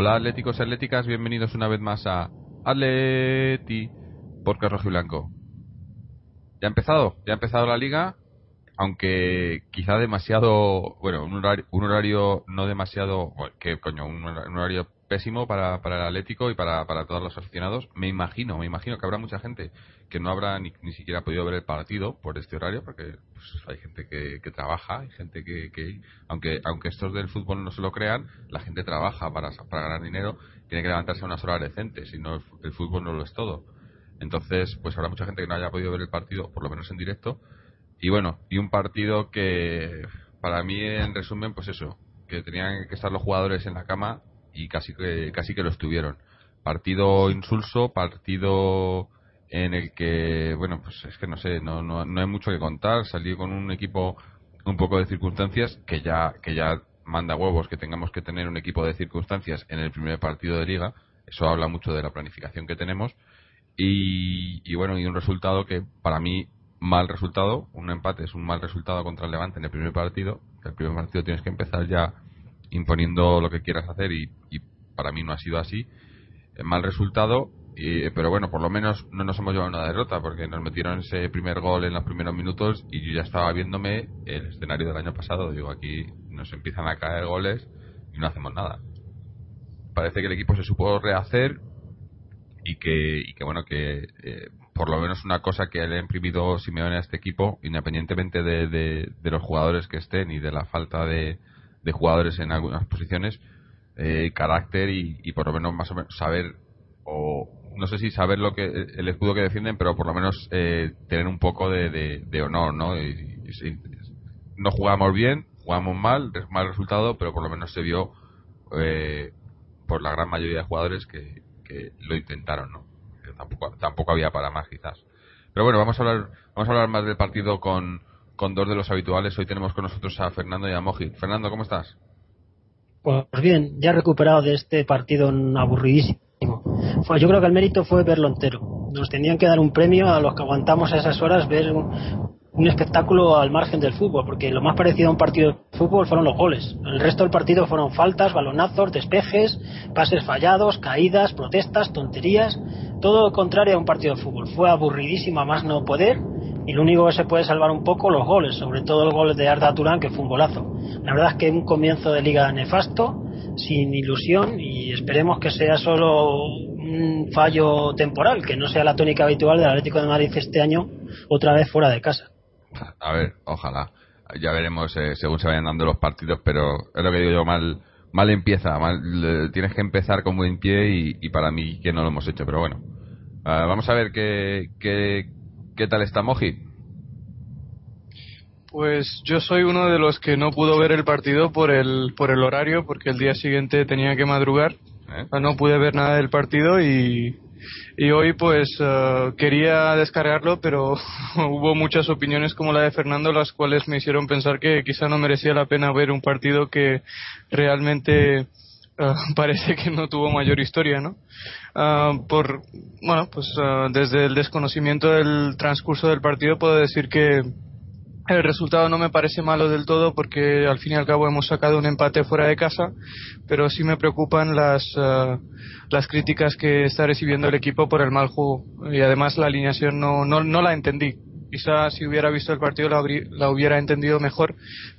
Hola atléticos y atléticas, bienvenidos una vez más a Atleti Porque Rojo y Blanco. Ya ha empezado, ya ha empezado la liga, aunque quizá demasiado, bueno, un horario, un horario no demasiado, que coño, un horario pésimo para, para el Atlético y para, para todos los aficionados. Me imagino, me imagino que habrá mucha gente que no habrá ni, ni siquiera podido ver el partido por este horario, porque pues, hay gente que, que, trabaja, hay gente que, que, aunque aunque estos del fútbol no se lo crean, la gente trabaja para, para ganar dinero, tiene que levantarse a unas horas decentes, si no el, el fútbol no lo es todo. Entonces, pues habrá mucha gente que no haya podido ver el partido, por lo menos en directo. Y bueno, y un partido que, para mí, en resumen, pues eso, que tenían que estar los jugadores en la cama y casi que, casi que lo estuvieron. Partido insulso, partido en el que, bueno, pues es que no sé, no, no, no hay mucho que contar. Salí con un equipo un poco de circunstancias que ya, que ya manda huevos que tengamos que tener un equipo de circunstancias en el primer partido de liga. Eso habla mucho de la planificación que tenemos. Y, y bueno, y un resultado que para mí mal resultado, un empate es un mal resultado contra el Levante en el primer partido. El primer partido tienes que empezar ya imponiendo lo que quieras hacer y, para mí no ha sido así. Eh, mal resultado, y, pero bueno, por lo menos no nos hemos llevado una derrota porque nos metieron ese primer gol en los primeros minutos y yo ya estaba viéndome el escenario del año pasado. Digo, aquí nos empiezan a caer goles y no hacemos nada. Parece que el equipo se supo rehacer y que, y que bueno, que eh, por lo menos una cosa que le ha imprimido Simeone a este equipo, independientemente de, de, de los jugadores que estén y de la falta de, de jugadores en algunas posiciones, eh, carácter y, y, por lo menos más o menos saber, o no sé si saber lo que el escudo que defienden, pero por lo menos eh, tener un poco de, de, honor, ¿no? Y, y, no jugamos bien, jugamos mal, mal resultado, pero por lo menos se vio eh, por la gran mayoría de jugadores que, que lo intentaron, ¿no? Tampoco, tampoco había para más, quizás. Pero bueno, vamos a hablar, vamos a hablar más del partido con, con dos de los habituales. Hoy tenemos con nosotros a Fernando y a Moji. Fernando, ¿cómo estás? Pues bien, ya recuperado de este partido aburridísimo. Pues yo creo que el mérito fue verlo entero. Nos tenían que dar un premio a los que aguantamos a esas horas ver un, espectáculo al margen del fútbol, porque lo más parecido a un partido de fútbol fueron los goles. El resto del partido fueron faltas, balonazos, despejes, pases fallados, caídas, protestas, tonterías, todo lo contrario a un partido de fútbol. Fue aburridísimo a más no poder y lo único que se puede salvar un poco los goles, sobre todo el gol de Arda Turán que fue un golazo. La verdad es que un comienzo de liga nefasto, sin ilusión y esperemos que sea solo un fallo temporal, que no sea la tónica habitual del Atlético de Madrid este año otra vez fuera de casa. A ver, ojalá. Ya veremos eh, según se vayan dando los partidos, pero es lo que digo yo, mal, mal empieza. Mal, tienes que empezar con buen pie y, y, para mí que no lo hemos hecho, pero bueno. Uh, vamos a ver qué, qué, qué tal está Moji. Pues yo soy uno de los que no pudo ver el partido por el, por el horario, porque el día siguiente tenía que madrugar. ¿Eh? No pude ver nada del partido y, y hoy pues uh, quería descargarlo pero hubo muchas opiniones como la de Fernando las cuales me hicieron pensar que quizá no merecía la pena ver un partido que realmente uh, parece que no tuvo mayor historia no uh, por bueno pues desde el desconocimiento del transcurso del partido puedo decir que el resultado no me parece malo del todo porque al fin y al cabo hemos sacado un empate fuera de casa, pero sí me preocupan las, uh, las críticas que está recibiendo el equipo por el mal juego y además la alineación no, no, no la entendí. Quizá si hubiera visto el partido la, hubiera entendido mejor,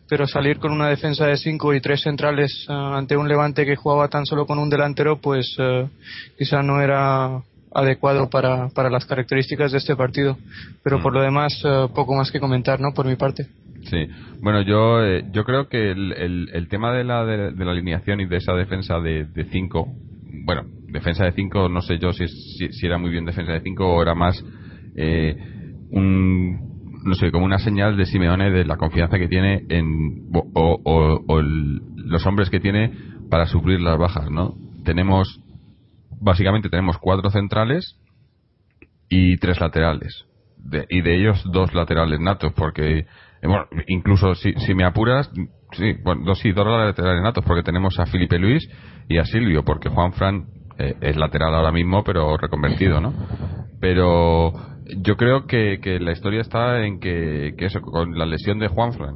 pero salir con una defensa de cinco y tres centrales uh, ante un Levante que jugaba tan solo con un delantero, pues uh, quizá no era adecuado para, para las características de este partido. Pero por lo demás, uh, poco más que comentar, ¿no? Por mi parte. Sí, bueno, yo eh, yo creo que el, el, el tema de la, de, de, la alineación y de esa defensa de, de cinco, bueno, defensa de cinco, no sé yo si, si, si era muy bien defensa de cinco o era más eh, un, no sé, como una señal de Simeone de la confianza que tiene en, o, los hombres que tiene para suplir las bajas, ¿no? Tenemos, básicamente tenemos cuatro centrales y tres laterales. y de ellos dos laterales natos, porque, incluso si, si me apuras, sí, bueno, dos, sí, dos laterales natos, porque tenemos a Felipe Luis y a Silvio, porque Juan Fran eh, es lateral ahora mismo, pero reconvertido, ¿no? Pero yo creo que, que la historia está en que, que eso, con la lesión de Juan Fran,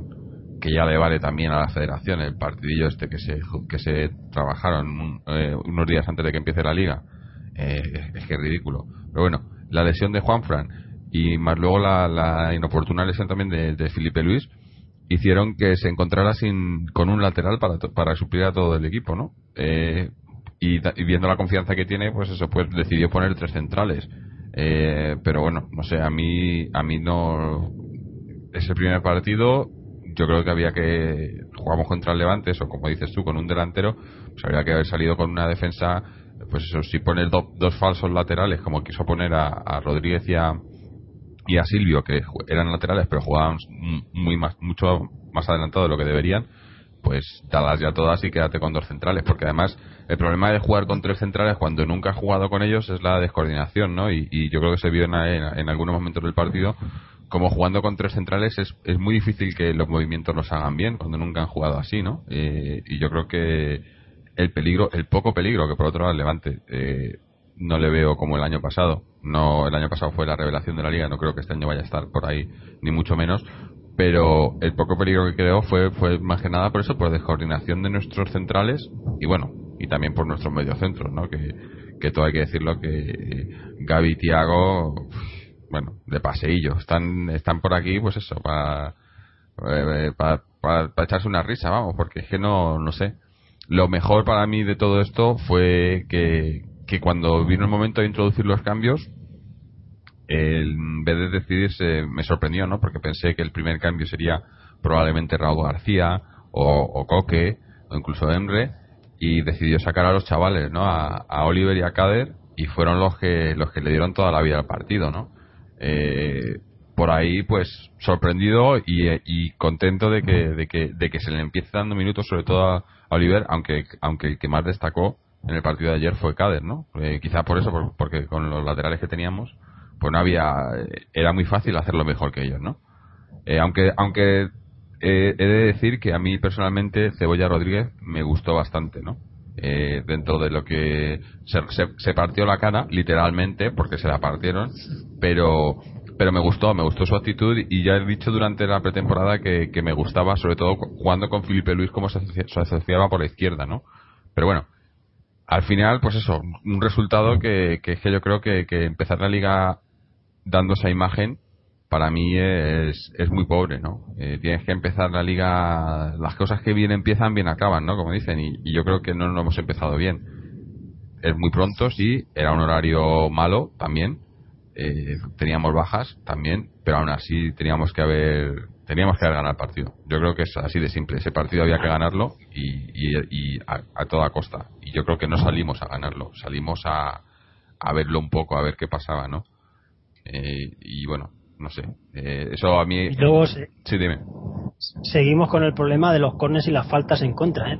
que ya le vale también a la federación el partidillo este que se, que se trabajaron eh, unos días antes de que empiece la liga, eh, es que es ridículo. Pero bueno, la lesión de Juan Fran y más luego la, la inoportuna lesión también de, Felipe Luis hicieron que se encontrara sin con un lateral para, para suplir a todo el equipo, ¿no? Eh, y, viendo la confianza que tiene, pues eso, pues decidió poner tres centrales. Eh, pero bueno, no sé, a mí, a mí no. Ese primer partido yo creo que había que jugamos contra el Levante o como dices tú con un delantero pues habría que haber salido con una defensa pues eso si pones dos falsos laterales como quiso poner a, a Rodríguez y a, y a Silvio que eran laterales pero jugaban muy más mucho más adelantado de lo que deberían pues dalas ya todas y quédate con dos centrales porque además el problema de jugar con tres centrales cuando nunca has jugado con ellos es la descoordinación no y, yo creo que se vio en, en, en algunos momentos del partido como jugando con tres centrales es, es muy difícil que los movimientos los hagan bien cuando nunca han jugado así, ¿no? Eh, y yo creo que el peligro, el poco peligro que por otro lado Levante eh, no le veo como el año pasado. No, el año pasado fue la revelación de la liga, no creo que este año vaya a estar por ahí ni mucho menos. Pero el poco peligro que creo fue, fue más que nada por eso, por descoordinación de nuestros centrales y bueno, y también por nuestros mediocentros, ¿no? Que, que todo hay que decirlo que Gaby y Tiago bueno, de paseillo. Están, están por aquí, pues eso, para, eh, para, echarse una risa, vamos, porque es que no, no sé. Lo mejor para mí de todo esto fue que, que cuando vino el momento de introducir los cambios, en vez de decidirse, me sorprendió, ¿no? Porque pensé que el primer cambio sería probablemente Raúl García o, Coque o incluso Emre y decidió sacar a los chavales, ¿no? A, a Oliver y a Kader y fueron los que los que le dieron toda la vida al partido, ¿no? Eh, por ahí, pues sorprendido y, contento de que, de, que, de que se le empiece dando minutos, sobre todo a, Oliver, aunque, aunque el que más destacó en el partido de ayer fue Kader, ¿no? Eh, por eso, porque con los laterales que teníamos, pues no había, era muy fácil hacerlo mejor que ellos, ¿no? Eh, aunque, aunque he de decir que a mí personalmente Cebolla Rodríguez me gustó bastante, ¿no? eh, dentro de lo que se, se, partió la cara, literalmente, porque se la partieron, pero pero me gustó, me gustó su actitud y ya he dicho durante la pretemporada que, que me gustaba, sobre todo jugando con Felipe Luis, cómo se, asociaba por la izquierda, ¿no? Pero bueno, al final, pues eso, un resultado que, que, que yo creo que, que empezar la liga dando esa imagen para mí es, es muy pobre, ¿no? Eh, tienes que empezar la liga, las cosas que bien empiezan, bien acaban, ¿no? Como dicen, y, yo creo que no lo hemos empezado bien. Es muy pronto, sí, era un horario malo también, eh, teníamos bajas también, pero aún así teníamos que haber teníamos que haber ganado el partido. Yo creo que es así de simple. Ese partido había que ganarlo y, y, a, a, toda costa. Y yo creo que no salimos a ganarlo, salimos a, a verlo un poco, a ver qué pasaba, ¿no? Eh, y bueno, no sé. Eh, eso a mí. Y luego sí, dime. Seguimos con el problema de los cornes y las faltas en contra. ¿eh?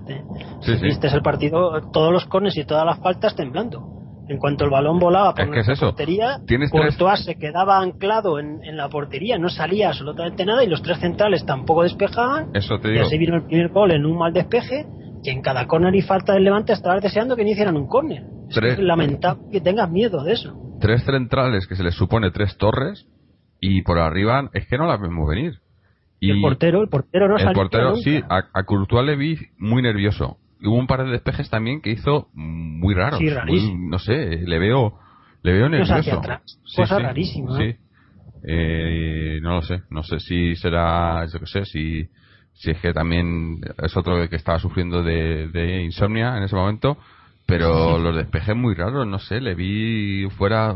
Sí. Este es el partido, todos los cornes y todas las faltas temblando. En cuanto el balón volaba por es la portería, Courtois se quedaba anclado en, en, la portería, no salía absolutamente nada y los tres centrales tampoco despejaban. Eso te digo. Y así vino el primer gol en un mal despeje y en cada córner y falta del Levante estabas deseando que no hicieran un córner. Es lamentable que tengas miedo de eso. Tres centrales que se les supone tres torres y por arriba es que no la vemos venir. Y el portero, el portero no El portero, nunca. sí, a, a, Courtois le vi muy nervioso. Hubo un par de despejes también que hizo muy raros. Sí, rarísimo. Muy, no sé, le veo, le veo nervioso. Hacia atrás. Sí, Cosa sí, rarísima. Sí. Eh, no lo sé, no sé si será, yo qué sé, si, si es que también es otro que estaba sufriendo de, de insomnia en ese momento, pero los despejes muy raros, no sé, le vi fuera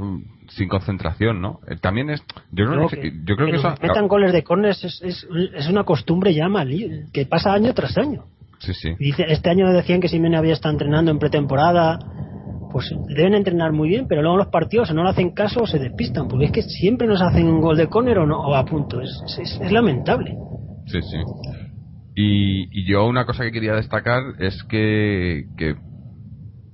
sin concentración, ¿no? Eh, también es. Yo, no, No, sé, que- yo creo que, que eso. metan goles de córneres es, es, es una costumbre ya mal, que pasa año tras año. Sí, sí. Y Dice, este año decían que Simeone había estado entrenando en pretemporada. Pues deben entrenar muy bien, pero luego los partidos o no le hacen caso o se despistan, porque es que siempre nos hacen un gol de córner o, no, o a punto. Es, es, es lamentable. Sí, sí. Y, yo una cosa que quería destacar es que, que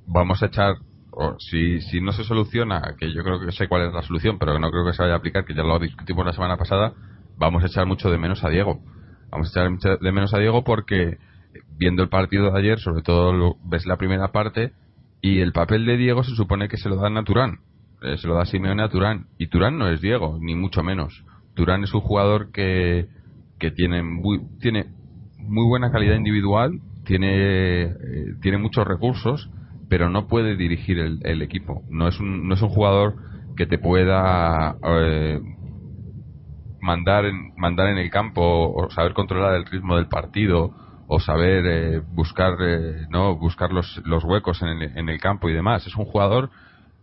vamos a echar, o si, si no se soluciona, que yo creo que sé cuál es la solución, pero que no creo que se vaya a aplicar, que ya lo discutimos la semana pasada, vamos a echar mucho de menos a Diego. Vamos a echar mucho de menos a Diego porque viendo el partido de ayer, sobre todo lo, ves la primera parte, y el papel de Diego se supone que se lo da a Turán. Eh, se lo da Simeone a Turán. Y Turán no es Diego, ni mucho menos. Turán es un jugador que, que tiene, muy, tiene muy buena calidad individual, tiene, eh, tiene muchos recursos, pero no puede dirigir el, equipo. No es, un, no es un jugador que te pueda eh, mandar, en, mandar en el campo o saber controlar el ritmo del partido o saber eh, buscar eh, no buscar los, los huecos en el, en el, campo y demás. Es un jugador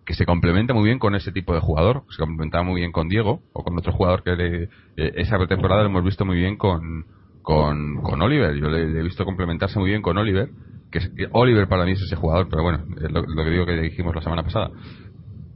que se complementa muy bien con ese tipo de jugador. Se complementa muy bien con Diego o con otro jugador que le, eh, esa temporada lo hemos visto muy bien con, con, con Oliver. Yo le, he visto complementarse muy bien con Oliver que, Oliver para mí es ese jugador pero bueno lo, lo que digo que dijimos la semana pasada.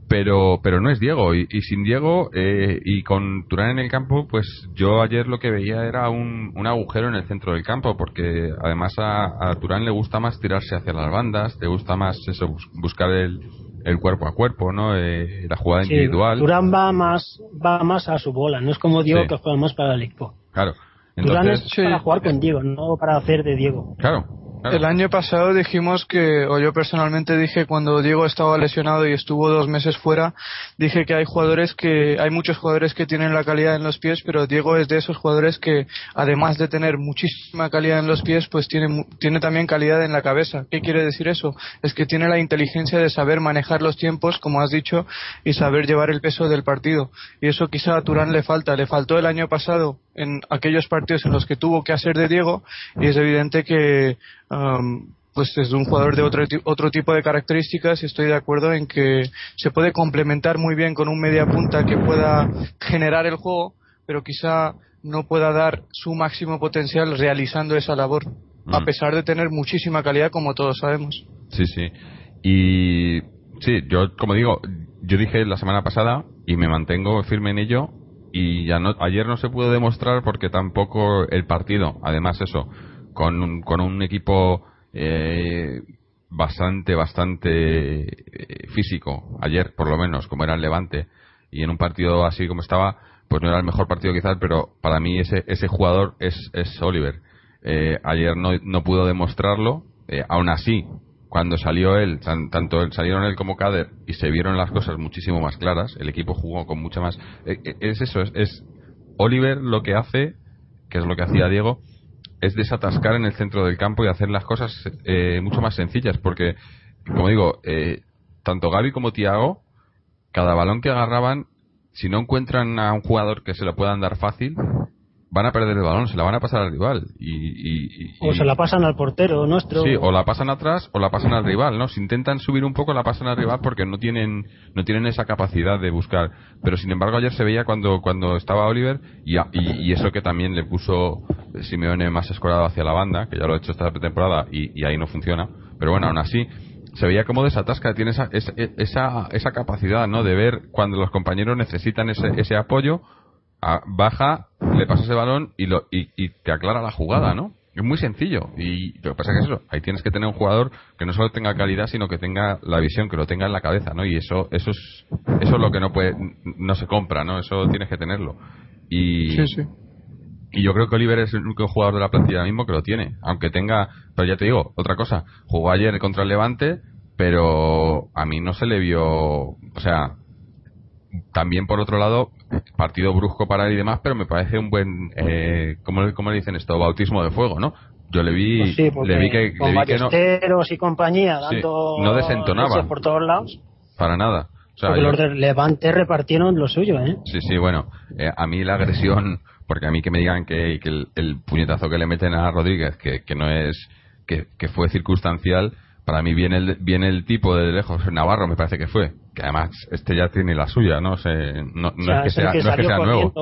Pero pero no es Diego y, sin Diego eh, y con Turán en el campo pues yo ayer lo que veía era un, un agujero en el centro del campo porque además a, a, Turán le gusta más tirarse hacia las bandas le gusta más eso buscar el, el cuerpo a cuerpo no eh, la jugada individual. Turán va más va más a su bola no es como Diego que juega más para el equipo. Claro Turán es para jugar con Diego no para hacer de Diego. Claro el año pasado dijimos que, o yo personalmente dije cuando Diego estaba lesionado y estuvo dos meses fuera, dije que hay jugadores que, hay muchos jugadores que tienen la calidad en los pies, pero Diego es de esos jugadores que, además de tener muchísima calidad en los pies, pues tiene, tiene también calidad en la cabeza. ¿Qué quiere decir eso? Es que tiene la inteligencia de saber manejar los tiempos, como has dicho, y saber llevar el peso del partido. Y eso quizá a Turán le falta. Le faltó el año pasado en aquellos partidos en los que tuvo que hacer de Diego, y es evidente que pues es un jugador de otro, otro tipo de características y estoy de acuerdo en que se puede complementar muy bien con un media punta que pueda generar el juego, pero quizá no pueda dar su máximo potencial realizando esa labor, a pesar de tener muchísima calidad como todos sabemos. Sí, sí. Y sí, yo como digo, yo dije la semana pasada y me mantengo firme en ello y ya no ayer no se pudo demostrar porque tampoco el partido, además eso, con un, con un equipo eh, bastante, bastante eh, físico, ayer por lo menos, como era el Levante, y en un partido así como estaba, pues no era el mejor partido quizás, pero para mí ese, ese jugador es, es Oliver. Eh, ayer no, no pudo demostrarlo, aún así, cuando salió él, tanto él, salieron él como Kader y se vieron las cosas muchísimo más claras, el equipo jugó con mucha más... es eso, es, es Oliver lo que hace, que es lo que hacía Diego, es desatascar en el centro del campo y hacer las cosas eh, mucho más sencillas, porque, como digo, eh, tanto Gaby como Tiago, cada balón que agarraban, si no encuentran a un jugador que se lo puedan dar fácil, van a perder el balón, se la van a pasar al rival. Y, o se la pasan al portero nuestro. Sí, o la pasan atrás o la pasan al rival, ¿no? Si intentan subir un poco, la pasan al rival porque no tienen, no tienen esa capacidad de buscar. Pero sin embargo, ayer se veía cuando, cuando estaba Oliver y, y, eso que también le puso Simeone más escorado hacia la banda, que ya lo ha hecho esta temporada y, ahí no funciona. Pero bueno, aún así, se veía como desatasca, tiene esa, esa, esa capacidad, ¿no? De ver cuando los compañeros necesitan ese, ese apoyo baja, le pasa ese balón y, lo, y, te aclara la jugada, ¿no? Es muy sencillo. Y lo que pasa es que eso, ahí tienes que tener un jugador que no solo tenga calidad, sino que tenga la visión, que lo tenga en la cabeza, ¿no? Y eso, eso es, eso es lo que no puede, no se compra, ¿no? Eso tienes que tenerlo. Y, sí, sí. Y yo creo que Oliver es el único jugador de la plantilla ahora mismo que lo tiene. Aunque tenga, pero ya te digo, otra cosa, jugó ayer contra el Levante, pero a mí no se le vio, o sea, también por otro lado, partido brusco para él y demás, pero me parece un buen, eh, ¿cómo, le dicen esto? Bautismo de fuego, ¿no? Yo le vi, pues le vi que, con le vi que no, y compañía dando no desentonaba por todos lados. Para nada. O sea, los de Levante repartieron lo suyo, ¿eh? Sí, sí, bueno, eh, a mí la agresión, porque a mí que me digan que, que el, puñetazo que le meten a Rodríguez, que, que no es, que, que fue circunstancial, para mí viene el, viene el tipo de lejos, Navarro me parece que fue, que además este ya tiene la suya, no, no, es que sea, no es que sea nuevo.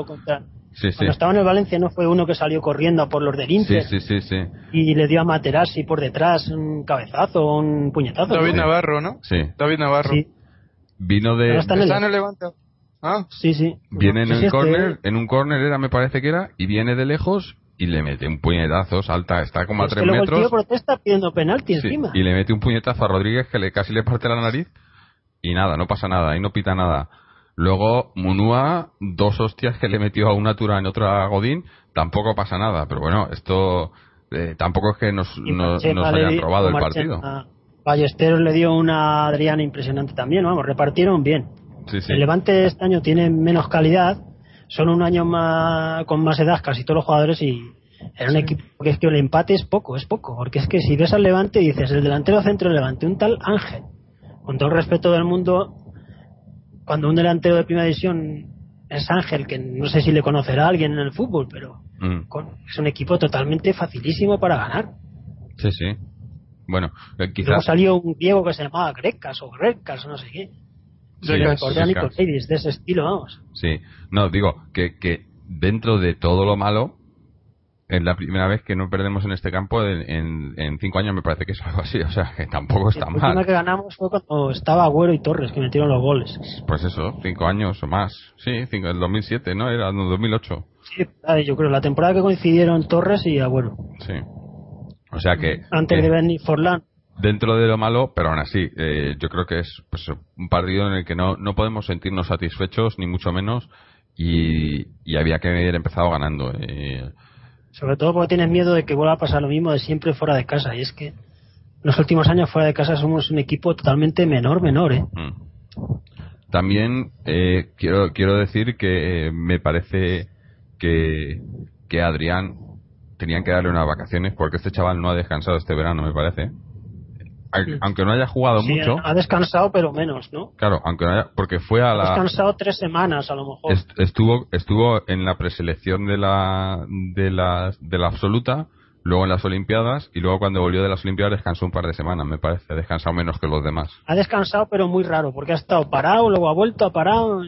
Sí, sí. Cuando estaba en el Valencia no fue uno que salió corriendo por los del Inter sí, sí, sí, y le dio a Materazzi por detrás un cabezazo, un puñetazo. David Navarro, ¿no? Sí. David Navarro. Vino de... Está en el, Levante. Ah. Sí, sí. Viene en el corner, en un corner era me parece que era, y viene de lejos y le mete un puñetazo, salta, está como a Es tres metros. el tío protesta pidiendo penalti Sí, encima. y le mete un puñetazo a Rodríguez que le casi le parte la nariz y nada, no pasa nada, y no pita nada. Luego Munúa, dos hostias que le metió a una Turán y otra a Godín, tampoco pasa nada. Pero bueno, esto eh, tampoco es que nos, nos, nos hayan robado el partido. Ballesteros le dio una a Adrián impresionante también, vamos, repartieron bien. Sí, sí. El Levante este año tiene menos calidad, son un año más con más edad casi todos los jugadores y era un equipo que es que el empate es poco, es poco, porque es que si ves al Levante y dices el delantero centro del Levante, un tal Ángel, con todo el respeto del mundo, cuando un delantero de primera división es Ángel, que no sé si le conocerá a alguien en el fútbol, pero Mm, con- es un equipo totalmente facilísimo para ganar. sí, sí. Bueno, eh, Luego quizás. salió un griego que se llamaba Grecas o Grecas o no sé qué. Sí. Davis, de ese estilo, vamos. Sí, no, digo que, que dentro de todo lo malo, es la primera vez que no perdemos en este campo en, en, en cinco años, me parece que es algo así. O sea, que tampoco está La última mal. que ganamos fue cuando estaba Agüero y Torres, que metieron los goles. Pues eso, cinco años o más. Sí, cinco, el 2007, ¿no? Era no, 2008. Sí, yo creo, la temporada que coincidieron Torres y Agüero. Sí. O sea que. Antes de venir Forlán. Dentro de lo malo, pero aún así, eh, yo creo que es pues, un partido en el que no, no podemos sentirnos satisfechos, ni mucho menos, y, y había que haber empezado ganando. eh. Sobre todo porque tienes miedo de que vuelva a pasar lo mismo de siempre fuera de casa. Y es que los últimos años fuera de casa somos un equipo totalmente menor, menor, ¿eh? Mm. También eh, quiero, quiero decir que eh, me parece que, que Adrián tenían que darle unas vacaciones porque este chaval no ha descansado este verano, me parece. Aunque no haya jugado Sí, mucho, ha descansado, pero menos, ¿no? claro, aunque no haya, porque fue a Ha la, descansado tres semanas, a lo mejor. est- estuvo, estuvo en la preselección de la, de la, de la absoluta, luego en las Olimpiadas y luego cuando volvió de las Olimpiadas descansó un par de semanas, me parece, ha descansado menos que los demás. Ha descansado, pero muy raro, porque ha estado parado, luego ha vuelto, ha parado.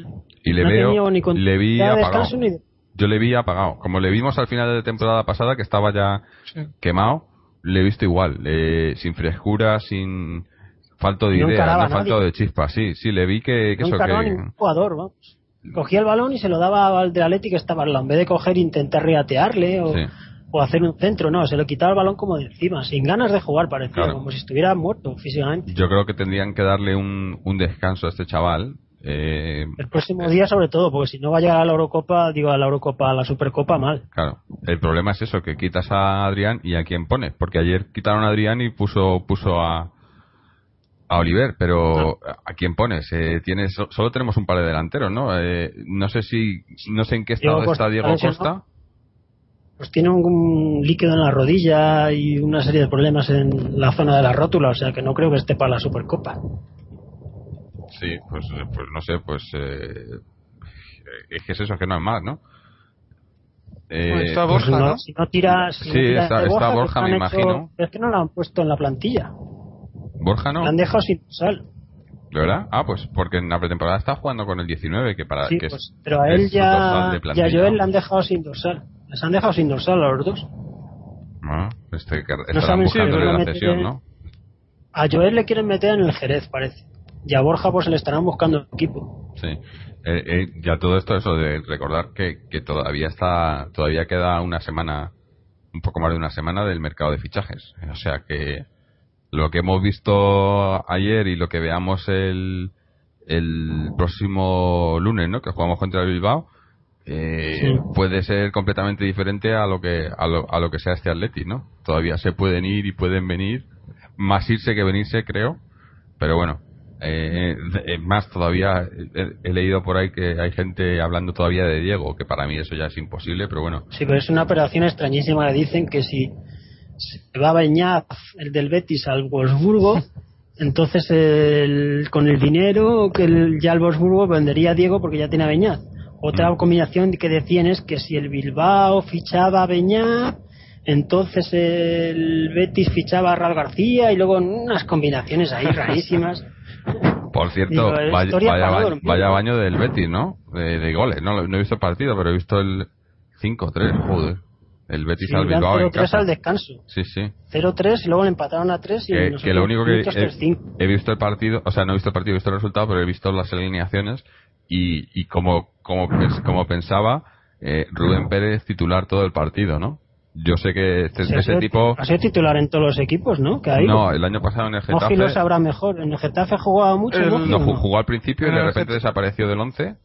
Y le no ha veo, ni le vi apagado. ni Yo le vi apagado. Como le vimos al final de temporada pasada, que estaba ya Sí. quemado, le he visto igual. eh, sin frescura, sin falto de No idea, no falto de chispa. Sí, sí, le vi que, que no eso que... ningún jugador, vamos. Cogía el balón y se lo daba al del Atleti que estaba al lado. En vez de coger e intentar reatearle o, Sí. o hacer un centro, no, se lo quitaba el balón como de encima, sin ganas de jugar, parecía, Claro. como si estuviera muerto físicamente. Yo creo que tendrían que darle un, un descanso a este chaval. Eh, El próximo día, sobre todo, porque si no va a la Eurocopa, digo a la Eurocopa, a la Supercopa, mal. Claro, el problema es eso, que quitas a Adrián y a quién pones, porque ayer quitaron a Adrián y puso puso a a Oliver, pero ¿a quién pones? Eh, tienes so- solo tenemos un par de delanteros, ¿no? Eh, no sé si no sé en qué estado Diego está Diego. Costa. Pues tiene un líquido en la rodilla y una serie de problemas en la zona de la rótula, o sea que no creo que esté para la Supercopa. Sí, pues eh, pues no sé, pues eh, es que es eso que no es más, ¿no? Eh, Bueno, está Pues Borja, no, ¿no? Si no tira, si no Sí, está- de está pues Borja, han me hecho- imagino. Es que no lo han puesto en la plantilla. Borja no, La han dejado sin sal. ¿de verdad? Ah, pues porque en la pretemporada está jugando con el 19, que para Sí, que es- pues, pero a él es ya, ya a. Joel le han dejado sin dorsal. Les han dejado sin dorsal a los dos. Ah, este, estarán saben si buscándole la realmente- cesión, ¿no? A Joel le quieren meter en el Jerez, parece. Y a Borja pues se le estarán buscando equipo. Sí. Eh, eh, ya todo esto, eso de recordar que, que todavía está, todavía queda una semana, un poco más de una semana del mercado de fichajes. O sea que lo que hemos visto ayer y lo que veamos el, el próximo lunes, ¿no? Que jugamos contra el Bilbao, eh, Sí. puede ser completamente diferente a lo que a lo, a lo que sea este Atleti, ¿no? Todavía se pueden ir y pueden venir, más irse que venirse, creo. Pero bueno, eh, eh, más todavía he, he leído por ahí que hay gente hablando todavía de Diego, que para mí eso ya es imposible, pero bueno, Sí, pero es una operación extrañísima. Le dicen que si se va a Beñaz, el del Betis, al Wolfsburgo, entonces el- con el dinero que el- ya el Wolfsburgo vendería a Diego porque ya tiene a Beñaz. Otra Mm. combinación que decían es que si el Bilbao fichaba a Beñaz, entonces el Betis fichaba a Raúl García y luego unas combinaciones ahí rarísimas. por cierto, Digo, vaya, vaya baño, vaya baño del Betis, ¿no? De, de goles, no, no he visto el partido, pero he visto el 5-3, joder. El Betis Sí, al Bilbao en 0-3 casa. al descanso. Sí, sí. 0-3 y luego le empataron a 3 y en que, que lo único que he, 3-5. he visto el partido, o sea, no he visto el partido, he visto el resultado, pero he visto las alineaciones y, y como, como, como pensaba, eh, Rubén Pérez titular todo el partido, ¿no? Yo sé que este, ese tipo... Ha sido titular en todos los equipos, ¿no? Que hay. No, el año pasado en el Getafe... Moji lo sabrá mejor. En el Getafe jugaba mucho, No, jugó al principio y de repente desapareció del 11.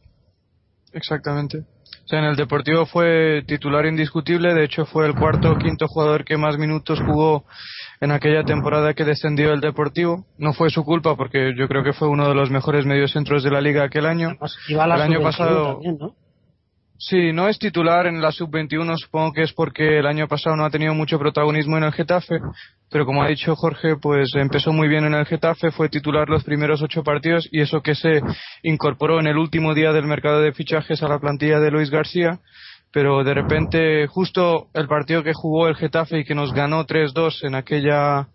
Exactamente. O sea, en el Deportivo fue titular indiscutible, de hecho fue el cuarto o quinto jugador que más minutos jugó en aquella temporada que descendió el Deportivo. No fue su culpa porque yo creo que fue uno de los mejores mediocentros de la liga aquel año. el año pasado Sí, no es titular en la sub-21, supongo que es porque el año pasado no ha tenido mucho protagonismo en el Getafe, pero como ha dicho Jorge, pues empezó muy bien en el Getafe, fue titular los primeros ocho partidos y eso que se incorporó en el último día del mercado de fichajes a la plantilla de Luis García, pero de repente justo el partido que jugó el Getafe y que nos ganó 3-2 en aquella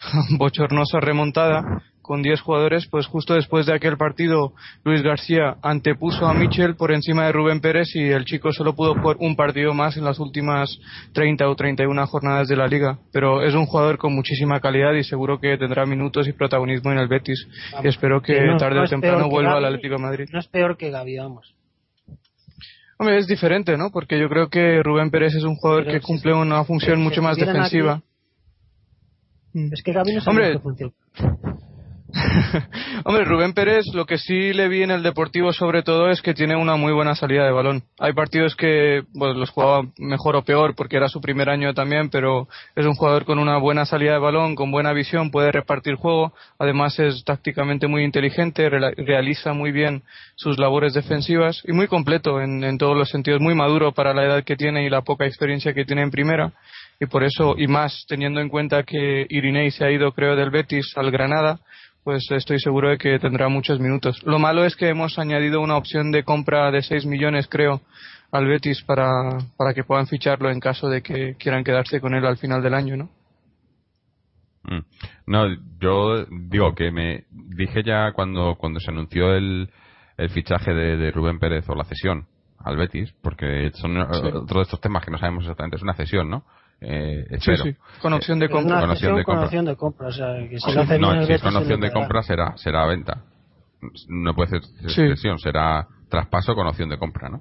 bochornosa remontada, con 10 jugadores, pues justo después de aquel partido Luis García antepuso a Michel por encima de Rubén Pérez y el chico solo pudo jugar un partido más en las últimas 30 o 31 jornadas de la liga. Pero es un jugador con muchísima calidad y seguro que tendrá minutos y protagonismo en el Betis. y espero que tarde o temprano vuelva al Atlético de Madrid. No es peor que Gavi, vamos. Hombre, es diferente, ¿no? Porque yo creo que Rubén Pérez es un jugador que cumple una función mucho más defensiva. Es que Gavi no sabe qué función. Hombre, Rubén Pérez, lo que sí le vi en el Deportivo sobre todo es que tiene una muy buena salida de balón. Hay partidos que los jugaba mejor o peor porque era su primer año también, pero es un jugador con una buena salida de balón, con buena visión, puede repartir juego, además es tácticamente muy inteligente, realiza muy bien sus labores defensivas y muy completo en, en todos los sentidos, muy maduro para la edad que tiene y la poca experiencia que tiene en primera y por eso, y más teniendo en cuenta que Irinei se ha ido creo del Betis al Granada, pues estoy seguro de que tendrá muchos minutos. Lo malo es que hemos añadido una opción de compra de 6 millones, creo, al Betis para, para que puedan ficharlo en caso de que quieran quedarse con él al final del año, ¿no? Mm. No, yo digo que me dije ya cuando, cuando se anunció el, el fichaje de, Rubén Pérez o la cesión al Betis, porque son otros de estos temas que no sabemos exactamente, es una cesión, ¿no? Eh, sí, sí, con opción de compra. Con opción de compra. de compra. O sea, que si no, si es con opción de compra será, será venta. No puede ser cesión, será traspaso con opción de compra, ¿no?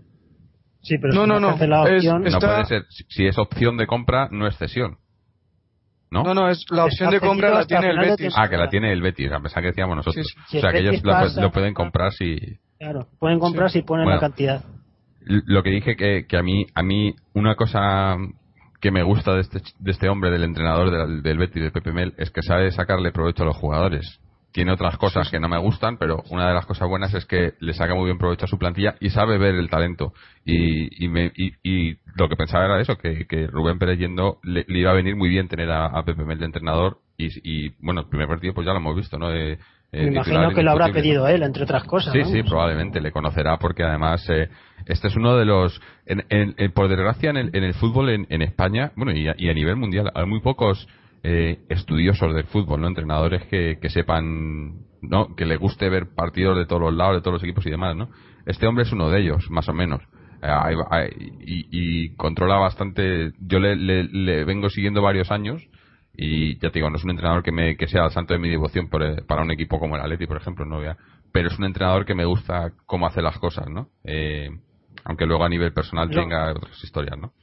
Sí, pero no, no, no. La opción, no puede ser. Si es opción de compra, no es cesión. ¿No? No, no, es la opción de compra la tiene el Betis. Ah, que la tiene el Betis, a pesar que decíamos nosotros. o sea, que ellos lo, pueden comprar si. Claro, pueden comprar si ponen la cantidad. Lo que dije que, que a mí, a mí una cosa que me gusta de este, de este hombre, del entrenador del, del Betis, de Pepe Mel, es que sabe sacarle provecho a los jugadores. Tiene otras cosas que no me gustan, pero una de las cosas buenas es que le saca muy bien provecho a su plantilla y sabe ver el talento. Y, y, me, y, lo que pensaba era eso, que, que Rubén Pérez yendo le, iba a venir muy bien tener a, Pepe Mel de entrenador. Y, bueno, el primer partido pues ya lo hemos visto, ¿no? Me imagino que lo habrá pedido él, entre otras cosas. Sí, sí, probablemente le conocerá porque además eh, este es uno de los. En, por desgracia, en el, fútbol en, España, bueno, y a, nivel mundial, hay muy pocos eh, estudiosos del fútbol, ¿no? Entrenadores que, sepan, ¿no? Que le guste ver partidos de todos los lados, de todos los equipos y demás, ¿no? Este hombre es uno de ellos, más o menos. Eh, y, controla bastante. Yo le, le vengo siguiendo varios años y ya te digo, no es un entrenador que, me, que sea el santo de mi devoción eh, para un equipo como el Atleti, por ejemplo, no pero es un entrenador que me gusta cómo hace las cosas, ¿no? Eh, aunque luego a nivel personal tenga otras historias, ¿no?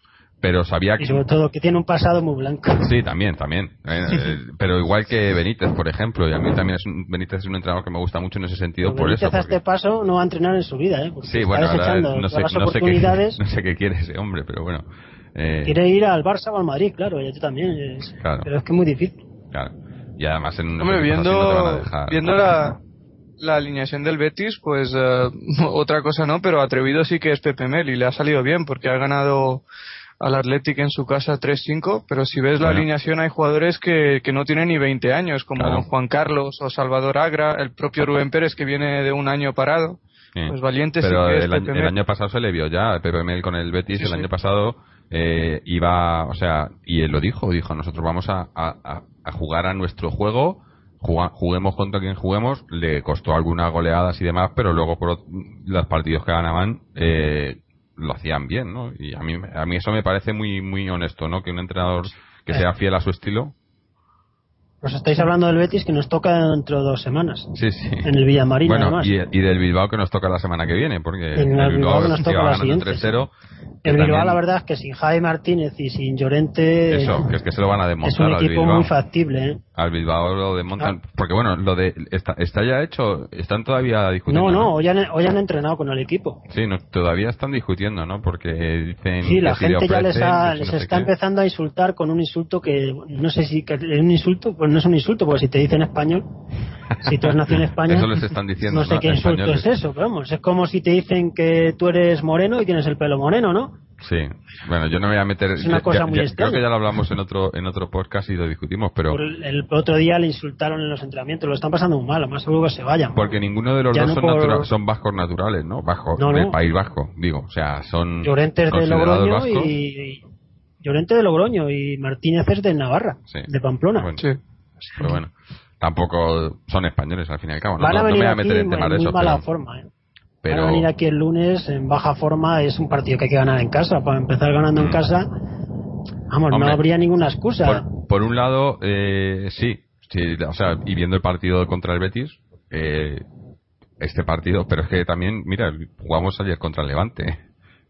Pero sabía que... Y sobre todo que tiene un pasado muy blanco. Sí, también, también. Eh, pero igual que Benítez, por ejemplo, y a mí también es un, Benítez es un entrenador que me gusta mucho en ese sentido por eso. Benítez a este paso no va a entrenar en su vida, ¿eh? sí, bueno, no, sé, no, sé qué, no sé qué quiere ese hombre, pero bueno. Eh, Quiere ir al Barça o al Madrid, claro, y tú también. Pero es que es muy difícil. Claro. Y además en Hombre, viendo, viendo la, la alineación del Betis, pues eh, otra cosa no, pero atrevido sí que es Pepe Mel y le ha salido bien porque ha ganado al Athletic en su casa 3-5, pero si ves la alineación hay jugadores que, que no tienen ni 20 años, como Juan Carlos o Salvador Agra, el propio Rubén Pérez que viene de un año parado. Pues valiente pero sí que el, año, el, año pasado se le vio ya, Pepe Mel con el Betis, el año pasado eh, iba, o sea, y él lo dijo, dijo, nosotros vamos a, a, a jugar a nuestro juego, juguemos contra quien juguemos, le costó algunas goleadas y demás, pero luego por los partidos que ganaban eh, lo hacían bien, ¿no? Y a mí, a mí eso me parece muy muy honesto, ¿no? Que un entrenador que sea fiel a su estilo. Pues estáis hablando del Betis que nos toca dentro de dos semanas. Sí, sí. En el Villamarín, Bueno, además. y, y del Bilbao que nos toca la semana que viene, porque En el Bilbao que nos toca la siguiente, 3-0. que El Bilbao, también- la verdad es que sin Javi Martínez y sin Llorente Eso, que es que se lo van a es desmontar un al equipo Bilbao. muy factible. ¿eh? Al Bilbao lo desmontan. Ah. Porque bueno, lo de está, está ya hecho, están todavía discutiendo. No, no, hoy han, hoy han entrenado con el equipo. Sí, no, todavía están discutiendo, ¿no? Porque dicen Sí, la gente ya les, ha- les no está empezando a insultar con un insulto que no sé si que es un insulto, pues no es un insulto, porque si te dicen español, si tú has nacido en España, Eso les están diciendo, no sé ¿no? qué insulto Españoles. es eso, pero vamos, es como si te dicen que tú eres moreno y tienes el pelo moreno, ¿no? Sí, bueno, yo no me voy a meter. Es una ya- cosa ya- muy ya- extraña. Creo que ya lo hablamos en otro en otro podcast y lo discutimos, pero Por el, el otro día le insultaron en los entrenamientos, lo están pasando muy mal, más seguro que se vayan. porque ninguno de los Ya dos no son, por- natura- son vascos naturales, ¿no? Bajo, No, del. País Vasco, digo, o sea, son Llorente es de Logroño vascos. y, Llorente de Logroño y Martínez es de Navarra, Sí. de Pamplona. Bueno, Sí. pero bueno, tampoco son españoles al fin y al cabo. No, Van No- a no me voy a meter en en temas de eso, mala pero, forma, ¿eh? Pero Van a venir aquí el lunes en baja forma, es un partido que hay que ganar en casa. Para empezar ganando en Mm. casa, vamos, Hombre, no habría ninguna excusa. por, por un lado, eh, sí, sí, o sea, y viendo el partido contra el Betis, eh, este partido, pero es que también, mira, jugamos ayer contra el Levante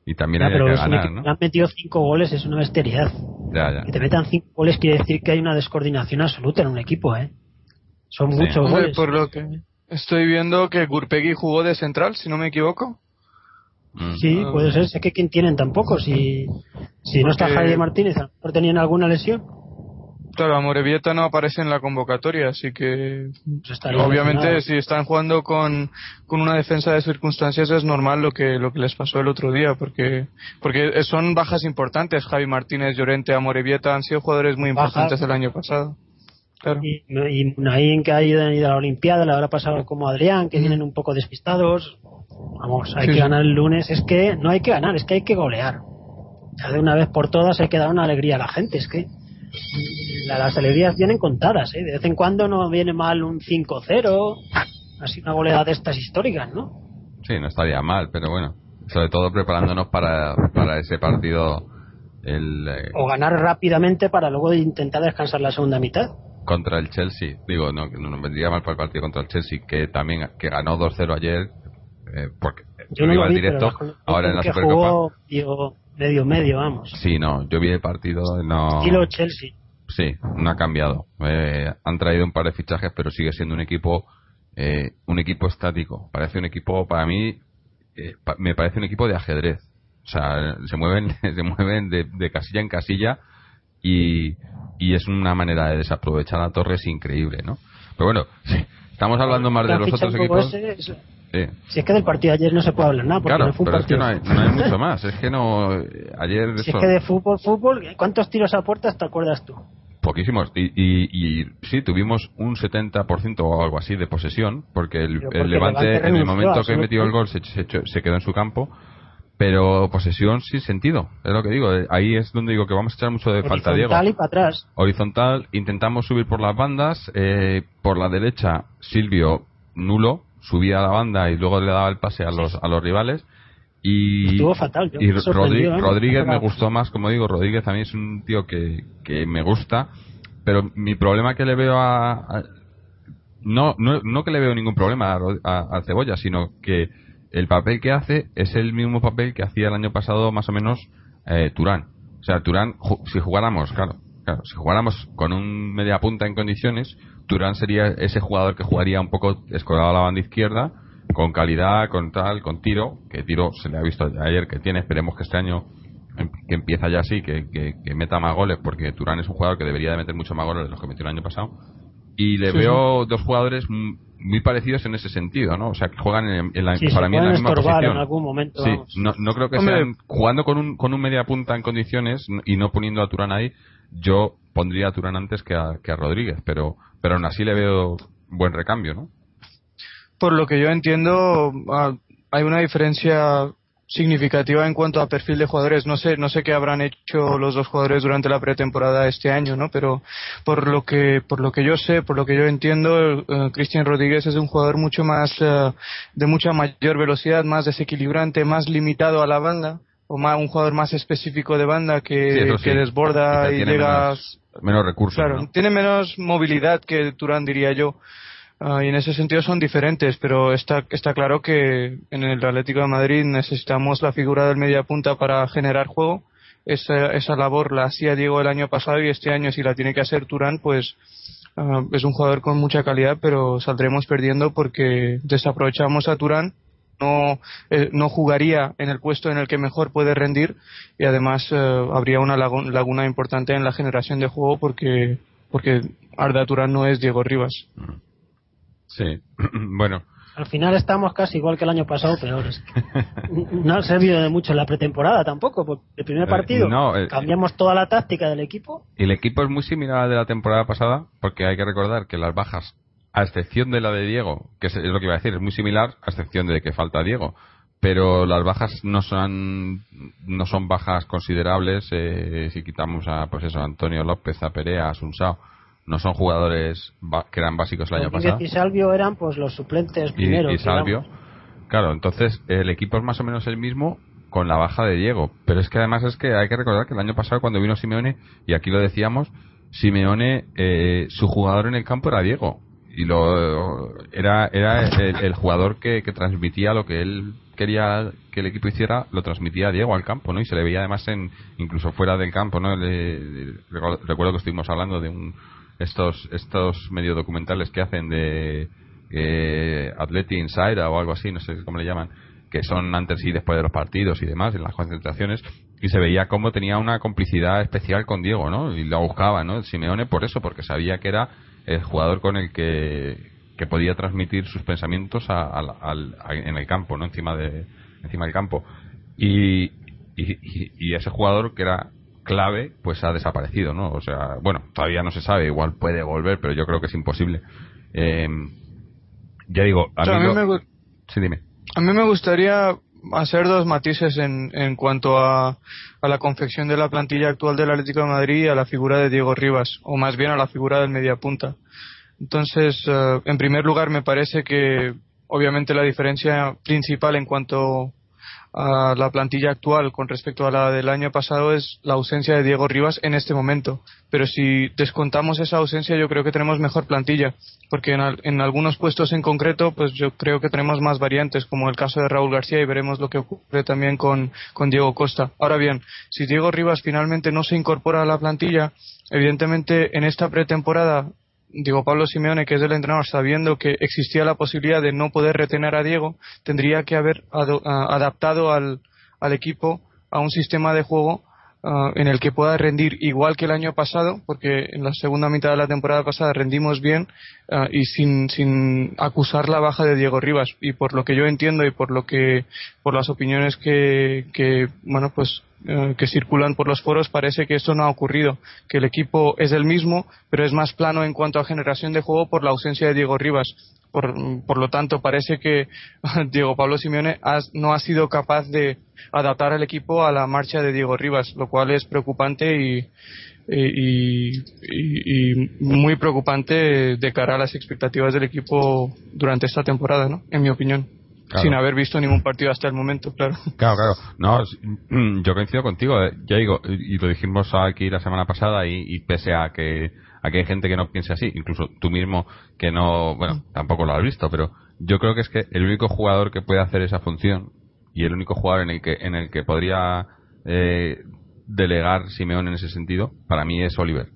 y también Ya, hay pero que ganar, ¿no? que han metido cinco goles, es una bestialidad. Ya, ya. Que te metan cinco goles quiere decir que hay una descoordinación absoluta en un equipo, ¿eh? Son Sí. muchos Hombre, goles. por lo que estoy viendo que Gurpegui jugó de central, si no me equivoco. Mm. Sí, puede ser. Sé que quién tienen tampoco. Si, si no está Porque- Javier Martínez, a lo mejor tenían alguna lesión. Claro, Amorebieta no aparece en la convocatoria, así que Pues obviamente lesionado. si están jugando con, con una defensa de circunstancias es normal lo que lo que les pasó el otro día, porque porque son bajas importantes. Javi Martínez, Llorente, Amorebieta han sido jugadores muy Bajas. importantes el año pasado. Claro. Y, y Munaín, que ha ido, han ido a la Olimpiada, la habrá pasado como Adrián, que Mm. vienen un poco despistados. Vamos, hay Sí, que sí. ganar el lunes. Es que no hay que ganar, es que hay que golear. Ya de una vez por todas hay que dar una alegría a la gente. Es que la- las alegrías vienen contadas. ¿eh? De vez en cuando no viene mal un 5-0, así una goleada de estas históricas, ¿no? Sí, no estaría mal, pero bueno, sobre todo preparándonos para, para ese partido el, eh, O ganar rápidamente para luego intentar descansar la segunda mitad. Contra el Chelsea. Digo, no, no nos vendría mal para el partido contra el Chelsea, que también que ganó 2-0 ayer, eh, porque Yo no iba al directo, la- ahora en la Supercopa. jugó medio, medio, medio, vamos. Sí, no, yo vi el partido, no. Estilo Chelsea. Sí, no ha cambiado. Eh, han traído un par de fichajes, pero sigue siendo un equipo, eh, un equipo estático. Parece un equipo, para mí, eh, pa- me parece un equipo de ajedrez. O sea, se mueven, se mueven de, de casilla en casilla y, y es una manera de desaprovechar a Torres increíble, ¿no? Pero bueno, estamos hablando más de los otros equipos. es-. Si es que del partido de ayer no se puede hablar nada, porque Claro, no fue un pero es que no hay, no hay mucho más. Es que no. Ayer. Si eso- es que de fútbol, fútbol, ¿cuántos tiros a puertas te acuerdas tú? Poquísimos. Y, y, y sí, tuvimos un 70% o algo así de posesión, porque el, Pero porque el Levante, Levante en el momento que metió el gol, se, se quedó en su campo. Pero posesión sin sentido, es lo que digo. eh, Ahí es donde digo que vamos a echar mucho de falta, Diego. Horizontal y para atrás. Horizontal, intentamos subir por las bandas. eh, por la derecha, Silvio, nulo, subía a la banda y luego le daba el pase a los, a los rivales. Y, Estuvo fatal. Yo y me Rodri- sorprendió, ¿eh? Rodríguez me gustó más, como digo, Rodríguez a mí es un tío que, que me gusta, pero mi problema que le veo a... a- no, no, no que le veo ningún problema a, a- a Cebolla, sino que el papel que hace es el mismo papel que hacía el año pasado más o menos eh, Turán. O sea, Turán, ju- si jugáramos, claro, claro, si jugáramos con un media punta en condiciones, Turán sería ese jugador que jugaría un poco escolado a la banda izquierda, con calidad, con tal, con tiro, que tiro se le ha visto ayer que tiene, esperemos que este año em- que empieza ya así, que, que, que meta más goles, porque Turán es un jugador que debería de meter mucho más goles de los que metió el año pasado. Y le Sí, veo dos jugadores m- muy parecidos en ese sentido, ¿no? O sea, que juegan en, en la, Sí, para mí en la misma estorbar posición. en algún momento. Sí, vamos. no, no creo que Hombre. sean jugando con un, con un media punta en condiciones y no poniendo a Turán ahí, yo pondría a Turán antes que a, que a Rodríguez, pero, pero aún así le veo buen recambio, ¿no? Por lo que yo entiendo, ah, hay una diferencia significativa en cuanto a perfil de jugadores. No sé, no sé qué habrán hecho los dos jugadores durante la pretemporada este año, ¿no? Pero por lo que, por lo que yo sé, por lo que yo entiendo, eh, Cristian Rodríguez es un jugador mucho más, eh, de mucha mayor velocidad, más desequilibrante, más limitado a la banda, o más, un jugador más específico de banda que, Sí, eso sí. que desborda Quizá y llega menos- menos recursos. Claro, tiene menos movilidad que Turán, diría yo. Ah, y en ese sentido son diferentes, pero está, está claro que en el Atlético de Madrid necesitamos la figura del media punta para generar juego. Esa, esa labor la hacía Diego el año pasado y este año si la tiene que hacer Turán, pues ah, es un jugador con mucha calidad, pero saldremos perdiendo porque desaprovechamos a Turán no, eh, no jugaría en el puesto en el que mejor puede rendir y además eh, habría una laguna importante en la generación de juego porque, porque Arda Turán no es Diego Rivas. Sí, bueno. Al final estamos casi igual que el año pasado, peores. no ha servido de mucho en la pretemporada tampoco, porque el primer eh, partido eh, cambiamos toda la táctica del equipo. Y el equipo es muy similar al de la temporada pasada, porque hay que recordar que las bajas, a excepción de la de Diego, que es, lo que iba a decir, es muy similar, a excepción de que falta Diego pero las bajas no son no son bajas considerables eh, si quitamos a pues eso Antonio López a Perea a Sunsao no son jugadores que eran básicos el año pasado. Y Salvio eran pues los suplentes primeros. Y, Salvio, claro, entonces el equipo es más o menos el mismo con la baja de Diego. Pero es que además es que hay que recordar que el año pasado cuando vino Simeone, y aquí lo decíamos, Simeone, eh, su jugador en el campo era Diego. Y lo era, era el, jugador que, transmitía lo que él quería que el equipo hiciera, lo transmitía Diego al campo, ¿no? Y se le veía además en, incluso fuera del campo, ¿no? recuerdo que estuvimos hablando de un, estos estos medio documentales que hacen de eh, Athletic Insider o algo así, no sé cómo le llaman, que son antes y después de los partidos y demás, en las concentraciones, y se veía cómo tenía una complicidad especial con Diego, ¿no? Y lo buscaba, ¿no? Simeone por eso, porque sabía que era el jugador con el que, que podía transmitir sus pensamientos en el campo, ¿no? Encima, de, encima del campo. Y, y, y ese jugador que era clave pues ha desaparecido, ¿no? O sea, bueno, todavía no se sabe, igual puede volver, pero yo creo que es imposible. Eh, ya digo, a, mí, me... Sí, dime. A mí me gustaría hacer dos matices en, en cuanto a, a, la confección de la plantilla actual del Atlético de Madrid y a la figura de Diego Rivas, o más bien a la figura del mediapunta. Entonces, eh, en primer lugar, me parece que obviamente la diferencia principal en cuanto a la plantilla actual con respecto a la del año pasado es la ausencia de Diego Rivas en este momento. Pero si descontamos esa ausencia, yo creo que tenemos mejor plantilla, porque en, en, algunos puestos en concreto, pues yo creo que tenemos más variantes, como el caso de Raúl García, y veremos lo que ocurre también con, con Diego Costa. Ahora bien, si Diego Rivas finalmente no se incorpora a la plantilla, evidentemente en esta pretemporada Diego Pablo Simeone, que es el entrenador, sabiendo que existía la posibilidad de no poder retener a Diego, tendría que haber adaptado al, al, equipo a un sistema de juego ah, en el que pueda rendir igual que el año pasado, porque en la segunda mitad de la temporada pasada rendimos bien ah, y sin, sin acusar la baja de Diego Rivas. Y por lo que yo entiendo y por lo que, por las opiniones que, que bueno, pues eh, que circulan por los foros parece que esto no ha ocurrido, que el equipo es el mismo, pero es más plano en cuanto a generación de juego por la ausencia de Diego Rivas. Por, por lo tanto, parece que Diego Pablo Simeone no ha sido capaz de adaptar al equipo a la marcha de Diego Rivas, lo cual es preocupante y, y, y, muy preocupante de cara a las expectativas del equipo durante esta temporada, ¿no? En mi opinión sin haber visto ningún partido hasta el momento, claro. Claro, claro. No, yo coincido contigo. Eh, ya digo, y lo dijimos aquí la semana pasada y, pese a que, a que hay gente que no piense así, incluso tú mismo que no, bueno, tampoco lo has visto, pero yo creo que es que el único jugador que puede hacer esa función y el único jugador en el que, en el que podría eh, delegar Simeón en ese sentido, para mí es Oliver.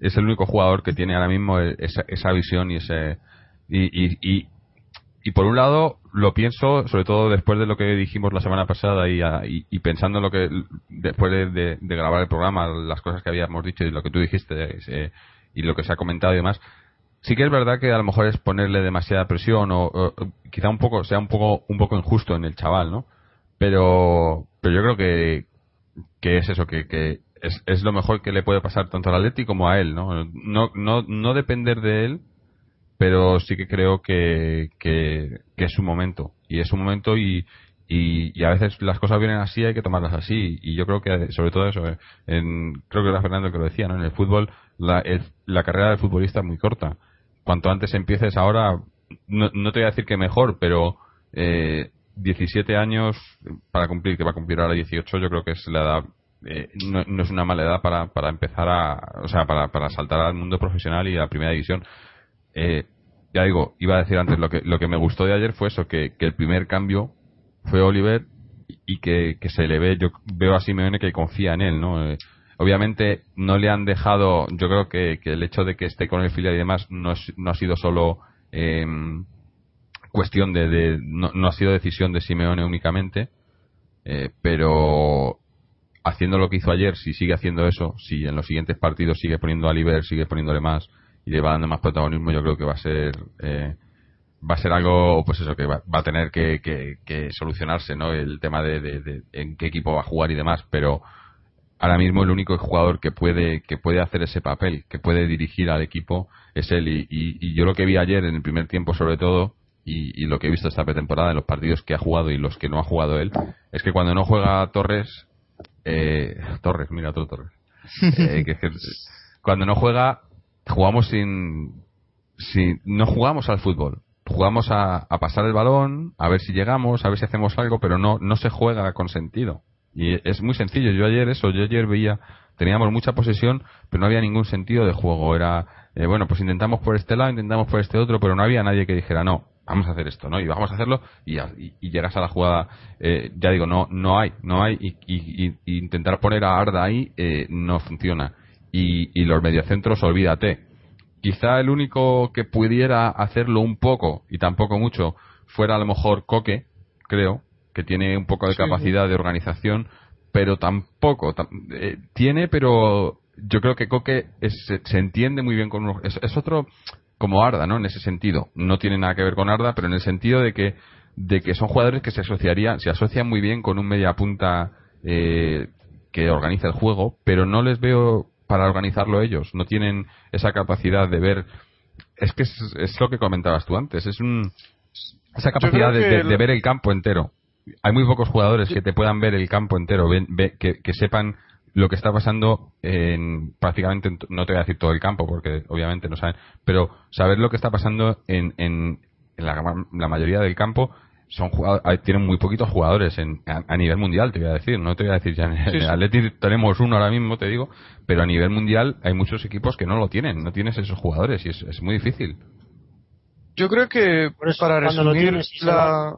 Es el único jugador que tiene ahora mismo esa, esa visión y ese y, y, y, y por un lado lo pienso, sobre todo después de lo que dijimos la semana pasada y, y, pensando en lo que después de, grabar el programa, las cosas que habíamos dicho y lo que tú dijiste eh, y lo que se ha comentado y demás, sí que es verdad que a lo mejor es ponerle demasiada presión o, quizá un poco sea un poco un poco injusto en el chaval, ¿no? Pero pero yo creo que que es eso que, que es, es lo mejor que le puede pasar tanto al Atleti como a él, ¿no? No no no depender de él pero sí que creo que, que, es su momento. Y es su momento y, y, a veces las cosas vienen así, hay que tomarlas así. Y yo creo que, sobre todo eso, en, creo que era Fernando que lo decía, ¿no? En el fútbol, la, la carrera del futbolista es muy corta. Cuanto antes empieces ahora, no, no te voy a decir que mejor, pero eh, 17 años para cumplir, que va a cumplir ahora 18, yo creo que es la edad eh, no, es una mala edad para, para empezar a, o sea, para, para saltar al mundo profesional y a la primera división. Eh, ya digo, iba a decir antes, lo que, lo que me gustó de ayer fue eso, que, el primer cambio fue Oliver y que, se le ve, yo veo a Simeone que confía en él, ¿no? Eh, obviamente no le han dejado, yo creo que, el hecho de que esté con el filial y demás no, no ha sido solo eh, cuestión de, de no, no, ha sido decisión de Simeone únicamente, eh, pero haciendo lo que hizo ayer, si sigue haciendo eso, si en los siguientes partidos sigue poniendo a Oliver, sigue poniéndole más y le va dando más protagonismo, yo creo que va a ser eh, va a ser algo, pues eso, que va, va a tener que, que, que, solucionarse, ¿no? El tema de, de, de, en qué equipo va a jugar y demás, pero ahora mismo el único jugador que puede que puede hacer ese papel, que puede dirigir al equipo es él y, y, y yo lo que vi ayer en el primer tiempo sobre todo y, y, lo que he visto esta pretemporada en los partidos que ha jugado y los que no ha jugado él es que cuando no juega Torres eh, Torres, mira otro Torres eh, que, que, cuando no juega jugamos sin, no jugamos al fútbol jugamos a, a, pasar el balón, a ver si llegamos, a ver si hacemos algo, pero no, no se juega con sentido. Y es muy sencillo. Yo ayer eso, yo ayer veía, teníamos mucha posesión, pero no había ningún sentido de juego. Era, eh, bueno, pues intentamos por este lado, intentamos por este otro, pero no había nadie que dijera, no, vamos a hacer esto, ¿no? Y vamos a hacerlo y, y, y llegas a la jugada, eh, ya digo, no, no hay, no hay, y, y intentar poner a Arda ahí eh, no funciona. Y, los mediocentros, olvídate. Quizá el único que pudiera hacerlo un poco y tampoco mucho fuera a lo mejor Coque, creo, que tiene un poco de sí, capacidad de organización, pero tampoco eh, tiene, pero yo creo que Coque es, se entiende muy bien con es, es, otro como Arda, ¿no? En ese sentido, no tiene nada que ver con Arda, pero en el sentido de que de que son jugadores que se asociarían, se asocian muy bien con un media punta eh, que organiza el juego, pero no les veo para organizarlo ellos. No tienen esa capacidad de ver. Es que es, es lo que comentabas tú antes. Es un, esa capacidad de, de, el... de, ver el campo entero. Hay muy pocos jugadores que te puedan ver el campo entero, ven, ve, que, que, sepan lo que está pasando en prácticamente, no te voy a decir todo el campo porque obviamente no saben, pero saber lo que está pasando en, en, en la, la mayoría del campo son tienen muy poquitos jugadores en, a, a, nivel mundial, te voy a decir. No te voy a decir ya en, sí, en Atleti tenemos uno ahora mismo, te digo, pero a nivel mundial hay muchos equipos que no lo tienen, no tienes esos jugadores y es, es muy difícil. Yo creo que eso, para resumir la.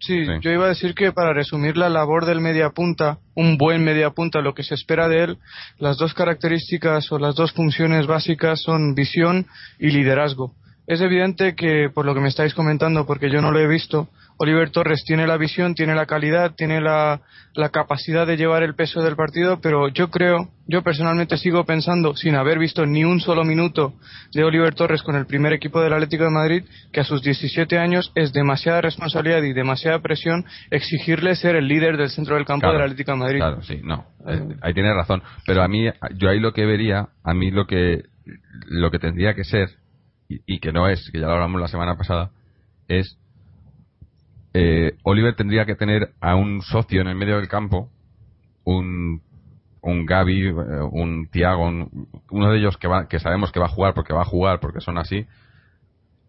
Sí, sí, yo iba a decir que para resumir la labor del mediapunta, un buen mediapunta, lo que se espera de él, las dos características o las dos funciones básicas son visión y liderazgo es evidente que, por lo que me estáis comentando, porque yo no lo he visto, Oliver Torres tiene la visión, tiene la calidad, tiene la, la, capacidad de llevar el peso del partido, pero yo creo, yo personalmente sigo pensando, sin haber visto ni un solo minuto de Oliver Torres con el primer equipo del Atlético de Madrid, que a sus 17 años es demasiada responsabilidad y demasiada presión exigirle ser el líder del centro del campo claro, del Atlético de Madrid. Claro, sí, no, eh, ahí tiene razón. Pero a mí, yo ahí lo que vería, a mí lo que, lo que tendría que ser, y, que no es, que ya lo hablamos la semana pasada, es eh, Oliver tendría que tener a un socio en el medio del campo, un un Gaby, un Tiago, un, uno de ellos que va, que sabemos que va a jugar porque va a jugar porque son así,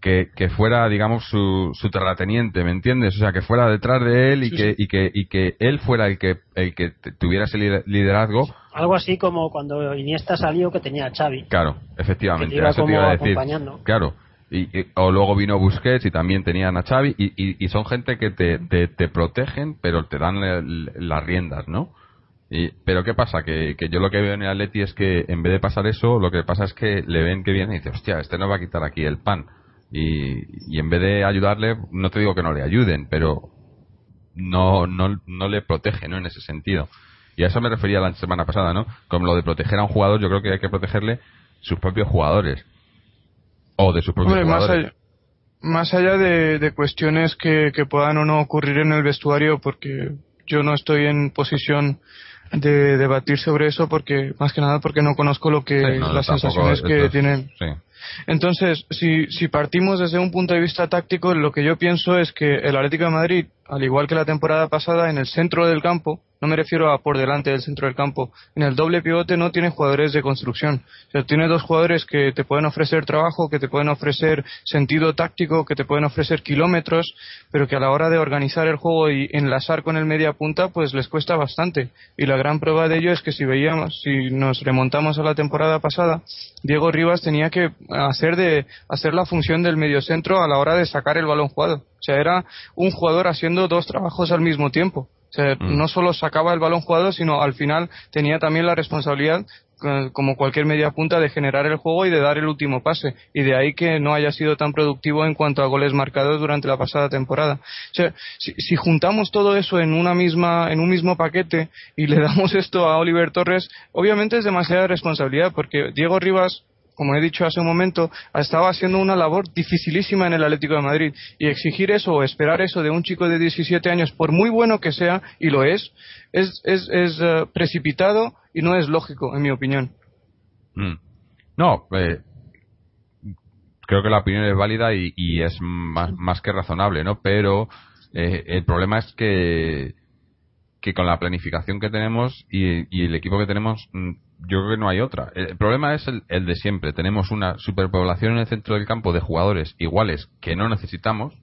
que, que fuera, digamos, su, su terrateniente, ¿me entiendes? O sea, que fuera detrás de él y, sí, que, sí. y que y que él fuera el que el que tuviera ese liderazgo. Algo así como cuando Iniesta salió que tenía a Xavi. Claro, efectivamente. Que te iba como te iba a decir. acompañando. Claro. Y, y, o luego vino Busquets y también tenían a Xavi y, y, y son gente que te, te, te, protegen pero te dan las riendas, ¿no? Y, pero ¿qué pasa? Que, que yo lo que veo en el Atleti es que en vez de pasar eso, lo que pasa es que le ven que viene y dice, hostia, este no va a quitar aquí el pan. Y, y en vez de ayudarle, no te digo que no le ayuden, pero no, no, no le protege, ¿no? En ese sentido. Y a eso me refería la semana pasada, ¿no? Como lo de proteger a un jugador, yo creo que hay que protegerle sus propios jugadores. O de sus propios Hombre, jugadores. Más allá, más allá de, de cuestiones que, que puedan o no ocurrir en el vestuario, porque yo no estoy en posición de debatir sobre eso porque más que nada porque no conozco lo que sí, no, las sensaciones que esto, tienen sí. Entonces, si, si partimos desde un punto de vista táctico, lo que yo pienso es que el Atlético de Madrid, al igual que la temporada pasada, en el centro del campo, no me refiero a por delante del centro del campo, en el doble pivote no tiene jugadores de construcción. O sea, tiene dos jugadores que te pueden ofrecer trabajo, que te pueden ofrecer sentido táctico, que te pueden ofrecer kilómetros, pero que a la hora de organizar el juego y enlazar con el media punta, pues les cuesta bastante. Y la gran prueba de ello es que si veíamos, si nos remontamos a la temporada pasada, Diego Rivas tenía que hacer de hacer la función del mediocentro a la hora de sacar el balón jugado. O sea, era un jugador haciendo dos trabajos al mismo tiempo. O sea, Mm. no solo sacaba el balón jugado, sino al final tenía también la responsabilidad, eh, como cualquier media punta, de generar el juego y de dar el último pase. Y de ahí que no haya sido tan productivo en cuanto a goles marcados durante la pasada temporada. O sea, si, si juntamos todo eso en una misma, en un mismo paquete y le damos esto a Oliver Torres, obviamente es demasiada responsabilidad, porque Diego Rivas como he dicho hace un momento, estaba haciendo una labor dificilísima en el Atlético de Madrid. Y exigir eso o esperar eso de un chico de 17 años, por muy bueno que sea, y lo es, es, es, es eh, precipitado y no es lógico, en mi opinión. Mm. No, eh, creo que la opinión es válida y, es más, más que razonable, ¿no? Pero eh, el problema es que, que con la planificación que tenemos y, y el equipo que tenemos, mm, yo creo que no hay otra. El, problema es el, el de siempre. Tenemos una superpoblación en el centro del campo de jugadores iguales que no necesitamos.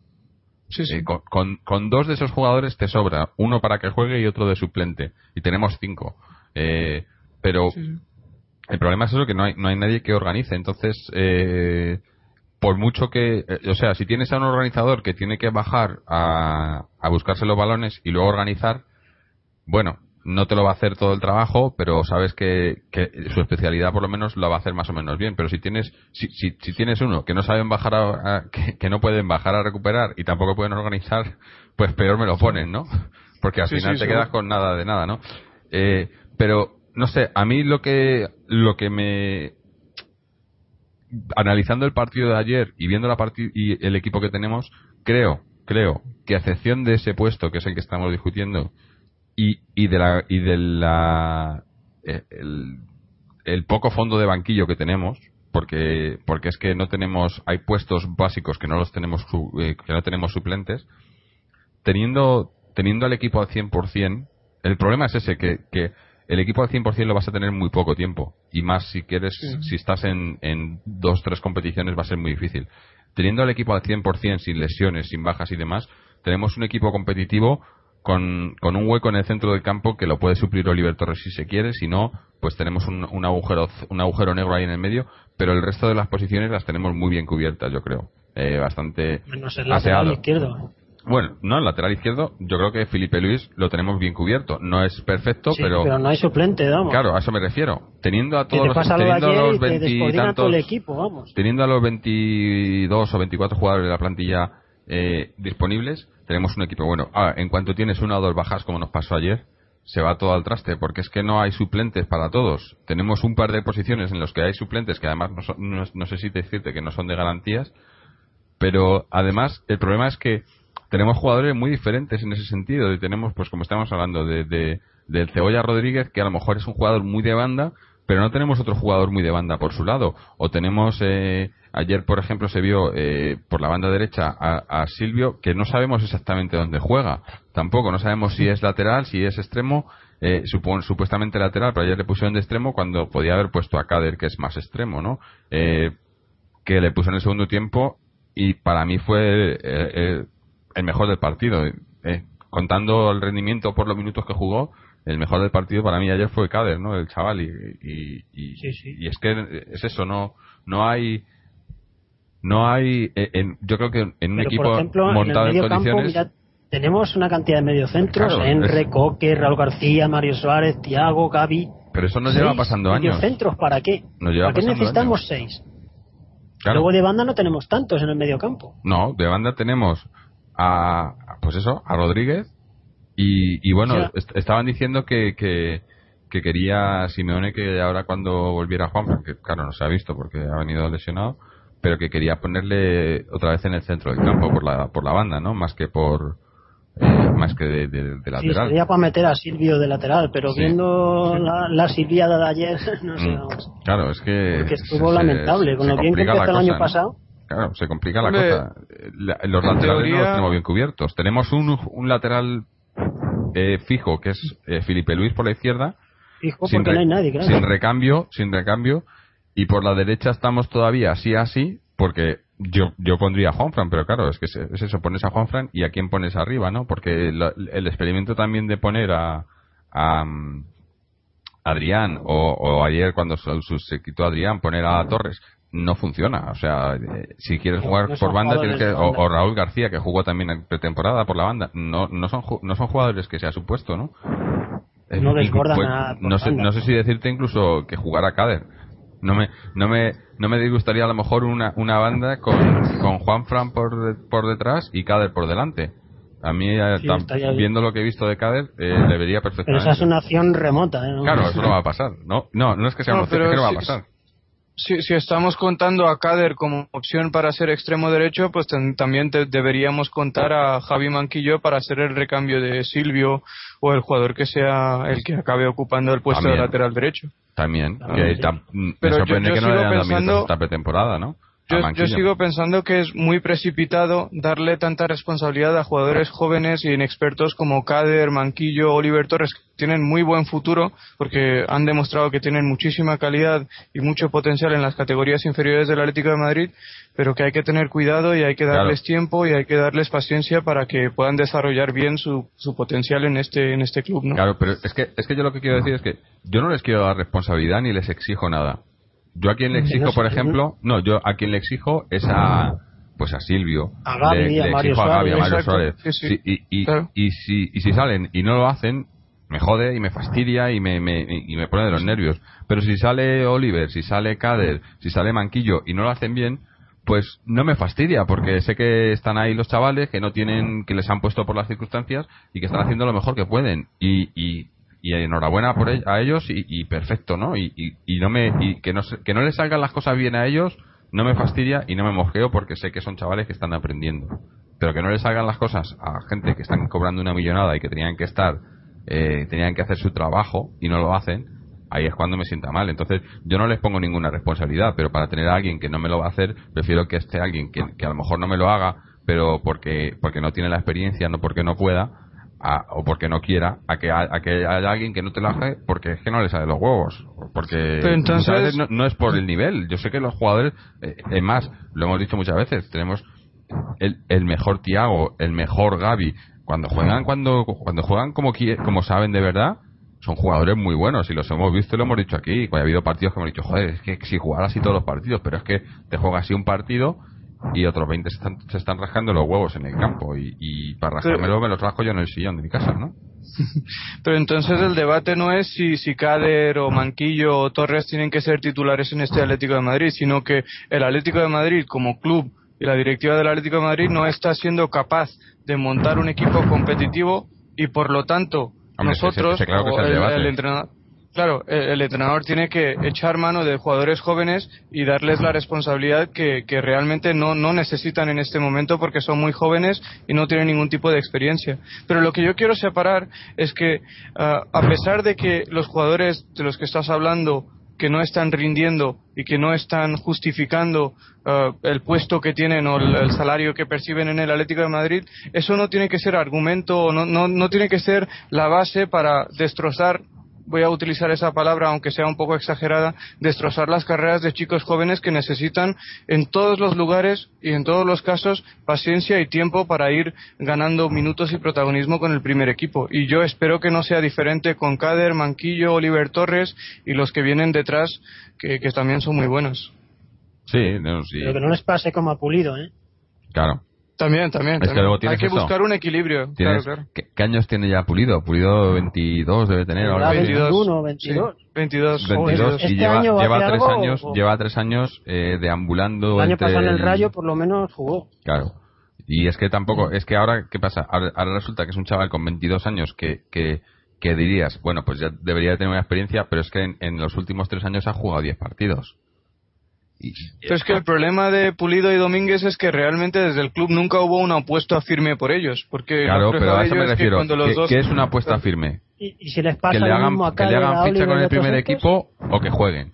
Sí, sí. Eh, con, con, con dos de esos jugadores te sobra, uno para que juegue y otro de suplente. Y tenemos cinco. Eh, pero Sí, el problema es eso, que no hay, no hay nadie que organice. Entonces, eh, por mucho que, eh, o sea, si tienes a un organizador que tiene que bajar a, a buscarse los balones y luego organizar, bueno, no te lo va a hacer todo el trabajo, pero sabes que, que su especialidad por lo menos lo va a hacer más o menos bien. Pero si tienes, si, si, si tienes uno que no saben bajar a, a- que, que no pueden bajar a recuperar y tampoco pueden organizar, pues peor me lo ponen, ¿no? Porque al Sí, final sí, te quedas con nada de nada, ¿no? Eh, pero no sé, a mí lo que lo que me analizando el partido de ayer y viendo la y el equipo que tenemos, creo, creo que a excepción de ese puesto que es el que estamos discutiendo y, y de la y de la eh, el, el poco fondo de banquillo que tenemos porque porque es que no tenemos hay puestos básicos que no los tenemos eh, que no tenemos suplentes teniendo teniendo al equipo al 100% el problema es ese que, que el equipo al 100% lo vas a tener muy poco tiempo y más si quieres Sí. si estás en, en dos tres competiciones va a ser muy difícil teniendo al equipo al 100% sin lesiones sin bajas y demás tenemos un equipo competitivo con, con un hueco en el centro del campo que lo puede suplir Oliver Torres si se quiere, si no, pues tenemos un, un agujero un agujero negro ahí en el medio, pero el resto de las posiciones las tenemos muy bien cubiertas, yo creo. Eh, bastante Menos el lateral aseado. izquierdo. Bueno, no, el lateral izquierdo, yo creo que Felipe Luis lo tenemos bien cubierto. No es perfecto, Sí, pero, pero no hay suplente, vamos. claro, a eso me refiero. Teniendo a todos los, teniendo a los veintitantos equipo, vamos. teniendo a los 22 o 24 jugadores de la plantilla eh, disponibles, tenemos un equipo bueno. Ah, en cuanto tienes una o dos bajas, como nos pasó ayer, se va todo al traste, porque es que no hay suplentes para todos. Tenemos un par de posiciones en los que hay suplentes, que además no, son- no- no sé si decirte que no son de garantías, pero además el problema es que tenemos jugadores muy diferentes en ese sentido. Y tenemos, pues como estamos hablando, de, de- del Cebolla Rodríguez, que a lo mejor es un jugador muy de banda, pero no tenemos otro jugador muy de banda por su lado. O tenemos, eh, ayer por ejemplo se vio eh, por la banda derecha a, a Silvio, que no sabemos exactamente dónde juega. Tampoco, no sabemos si es lateral, si es extremo. Eh, supon- supuestamente lateral, pero ayer le pusieron de extremo cuando podía haber puesto a Kader, que es más extremo, ¿no? Eh, que le puso en el segundo tiempo y para mí fue eh, eh, el mejor del partido. Eh, contando el rendimiento por los minutos que jugó, el mejor del partido para mí ayer fue Kader, ¿no? El chaval y, y, y- Sí, sí. y es que es eso, no no hay no hay eh, en- yo creo que en un Pero, equipo por ejemplo, en el montado en, medio campo, condiciones mira, tenemos una cantidad de mediocentros, Claro, Enre, es- Coque, Raúl García, Mario Suárez, Tiago, Gaby. pero eso nos lleva pasando años mediocentros, ¿para qué? ¿Para qué necesitamos años. seis? Claro. Luego de banda no tenemos tantos en el medio campo. No, de banda tenemos a, pues eso, a Rodríguez y, y bueno, O sea- est- estaban diciendo que, que, que quería Simeone que ahora cuando volviera Juan, que claro no se ha visto porque ha venido lesionado, pero que quería ponerle otra vez en el centro del campo por la, por la banda, ¿no? Más que por, eh, más que de, de, de lateral. Sí, sería para meter a Silvio de lateral, pero viendo la, la Silviada de ayer, no sé, Mm. vamos. Claro, es que. Porque estuvo se- lamentable, con se lo bien que empezó el año pasado. Claro, se complica la Hombre, cosa. La- los laterales no los tenemos bien cubiertos. Tenemos un, un lateral eh, fijo, que es eh, Felipe Luis por la izquierda, Fijo, sin, porque re- no hay nadie, claro. sin recambio, sin recambio, y por la derecha estamos todavía así así, porque yo yo pondría a Juanfran, pero claro, es que es, es eso, pones a Juanfran y a quién pones arriba, ¿no? Porque la- el experimento también de poner a, a mm, Adrián o, o ayer cuando se quitó Adrián poner a Torres no funciona, o sea, eh, si quieres jugar no por banda tienes que o, o Raúl García que jugó también en pretemporada por la banda, no no son no son jugadores que se ha supuesto, ¿no? Eh, No desbordan pues, a- por no sé, banda. no sé si decirte incluso que jugara Cader. No me, no me, no me disgustaría a lo mejor una, una banda con, con Juan Fran por, de- por detrás y Cader por delante. A mí, eh, Sí, tam- viendo lo que he visto de Cader, eh, le vería Pero perfectamente. esa es una acción remota, ¿eh? Claro, eso no va a pasar. No, no, no es que sea No, una opción, es pero que no va a si- pasar. Si, si estamos contando a Kader como opción para ser extremo derecho, pues ten- también te- deberíamos contar a Javi Manquillo para hacer el recambio de Silvio o el jugador que sea el que acabe ocupando el puesto También. de lateral derecho. También. Ah, que sí. tam- me Pero yo- sorprende yo que no sigo pensando- esta pretemporada, ¿no? Yo, yo sigo pensando que es muy precipitado darle tanta responsabilidad a jugadores jóvenes y inexpertos como Kader, Manquillo, Oliver Torres, que tienen muy buen futuro porque han demostrado que tienen muchísima calidad y mucho potencial en las categorías inferiores del Atlético de Madrid, pero que hay que tener cuidado y hay que Claro. darles tiempo y hay que darles paciencia para que puedan desarrollar bien su, su potencial en este, en este club, ¿no? Claro, pero es que, es que yo lo que quiero decir es que yo no les quiero dar responsabilidad ni les exijo nada. Yo a quien le exijo, por ejemplo, no, yo a quien le exijo es a, pues a Silvio. A Gaby, le, a le Mario exijo a Gaby, a. Mario Suárez. sí, sí. Sí, y, y, Claro. y si, y si salen y no lo hacen, me jode y me fastidia y me, me, y me pone de los nervios. Pero si sale Oliver, si sale Kader, si sale Manquillo y no lo hacen bien, pues no me fastidia porque sé que están ahí los chavales que no tienen que les han puesto por las circunstancias y que están haciendo lo mejor que pueden y, y, y enhorabuena por ell- a ellos y, y perfecto no y, y, y no me y que no que no les salgan las cosas bien a ellos no me fastidia y no me mosqueo porque sé que son chavales que están aprendiendo. Pero que no les salgan las cosas a gente que están cobrando una millonada y que tenían que estar eh, tenían que hacer su trabajo y no lo hacen ahí es cuando me sienta mal. Entonces, yo no les pongo ninguna responsabilidad, pero para tener a alguien que no me lo va a hacer, prefiero que esté alguien que, que a lo mejor no me lo haga, pero porque, porque no tiene la experiencia, no porque no pueda, a- o porque no quiera, a que, a, a que haya alguien que no te lo haga porque es que no le sale los huevos. Porque entonces- no, no es por el nivel. Yo sé que los jugadores, eh, es más, lo hemos dicho muchas veces, tenemos el, el mejor Tiago, el mejor Gaby, cuando juegan, cuando, cuando juegan como, como saben de verdad, son jugadores muy buenos y los hemos visto y lo hemos dicho aquí. Ha habido partidos que hemos dicho, joder, es que si jugara así todos los partidos, pero es que te juegas así un partido y otros 20 se están, se están rascando los huevos en el campo y, y para rascármelo me los rasco yo en el sillón de mi casa, ¿no? Pero entonces el debate no es si, si Kader o Manquillo o Torres tienen que ser titulares en este Atlético de Madrid, sino que el Atlético de Madrid como club y la directiva del Atlético de Madrid no está siendo capaz de montar un equipo competitivo y por lo tanto Hombre, ese- nosotros ese claro o el entrenador Claro, el, el entrenador tiene que echar mano de jugadores jóvenes y darles la responsabilidad que, que realmente no, no necesitan en este momento porque son muy jóvenes y no tienen ningún tipo de experiencia. Pero lo que yo quiero separar es que ah, a pesar de que los jugadores de los que estás hablando que no están rindiendo y que no están justificando ah, el puesto que tienen o el, el salario que perciben en el Atlético de Madrid, eso no tiene que ser argumento, no, no, no tiene que ser la base para destrozar voy a utilizar esa palabra aunque sea un poco exagerada, destrozar las carreras de chicos jóvenes que necesitan en todos los lugares y en todos los casos paciencia y tiempo para ir ganando minutos y protagonismo con el primer equipo. Y yo espero que no sea diferente con Kader, Manquillo, Oliver Torres y los que vienen detrás, que, que también son muy buenos. Sí, no, sí. Pero que no les pase como a Pulido, ¿eh? Claro. También, también. Es que también. luego tienes Hay que eso. buscar un equilibrio. Claro, ¿Tienes, claro. ¿qué, qué años tiene ya Pulido? Pulido 22 debe tener ahora. Ahora mismo. 21, 22. Sí, 22. 22 ¿Este y lleva, año lleva tres algo años o- lleva tres años eh, deambulando El año entre pasado en el Rayo por lo menos jugó. claro y es que tampoco es que ahora qué pasa ahora, ahora resulta que es un chaval con 22 años que, que que dirías bueno pues ya debería de tener una experiencia pero es que en, en los últimos tres años ha jugado 10 partidos Pero es que el problema de Pulido y Domínguez es que realmente desde el club nunca hubo una apuesta firme por ellos. Porque claro, pero a eso me refiero. ¿Qué, es una apuesta firme? Y, si les pasa que le hagan, mismo que le hagan ficha con el primer equipo o que jueguen.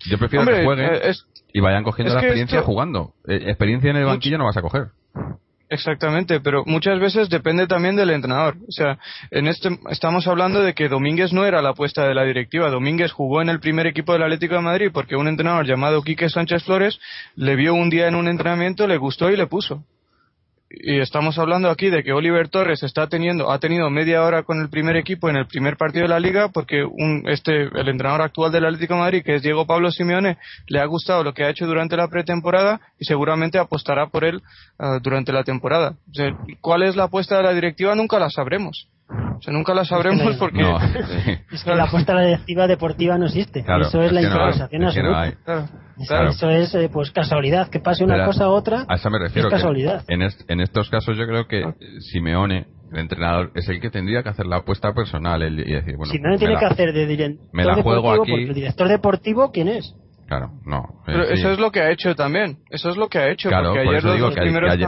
Yo prefiero que jueguen eh, y vayan cogiendo la experiencia jugando. Eh, experiencia en el banquillo no vas a coger. Exactamente, pero muchas veces depende también del entrenador. O sea, en este estamos hablando de que Domínguez no era la apuesta de la directiva. Domínguez jugó en el primer equipo del Atlético de Madrid porque un entrenador llamado Quique Sánchez Flores le vio un día en un entrenamiento, le gustó y le puso y estamos hablando aquí de que Oliver Torres está teniendo ha tenido media hora con el primer equipo en el primer partido de la liga porque un, este el entrenador actual del Atlético de Madrid que es Diego Pablo Simeone le ha gustado lo que ha hecho durante la pretemporada y seguramente apostará por él ah, durante la temporada. Cuál es la apuesta de la directiva nunca la sabremos o sea, nunca la sabremos porque... es que la apuesta a la directiva deportiva no existe. eso es, la improvisación absoluta. Eso es, eh, pues, casualidad. Que pase una cosa u otra, a eso me refiero es casualidad. En, en, estos casos yo creo que Simeone, el entrenador, es el que tendría que hacer la apuesta personal. El, y decir, bueno, Simeone tiene que hacer de director me la juego aquí. el director deportivo, ¿quién es? Claro, no. Pero eso es lo que ha hecho también. Eso es lo que ha hecho. Claro, porque ayer digo que,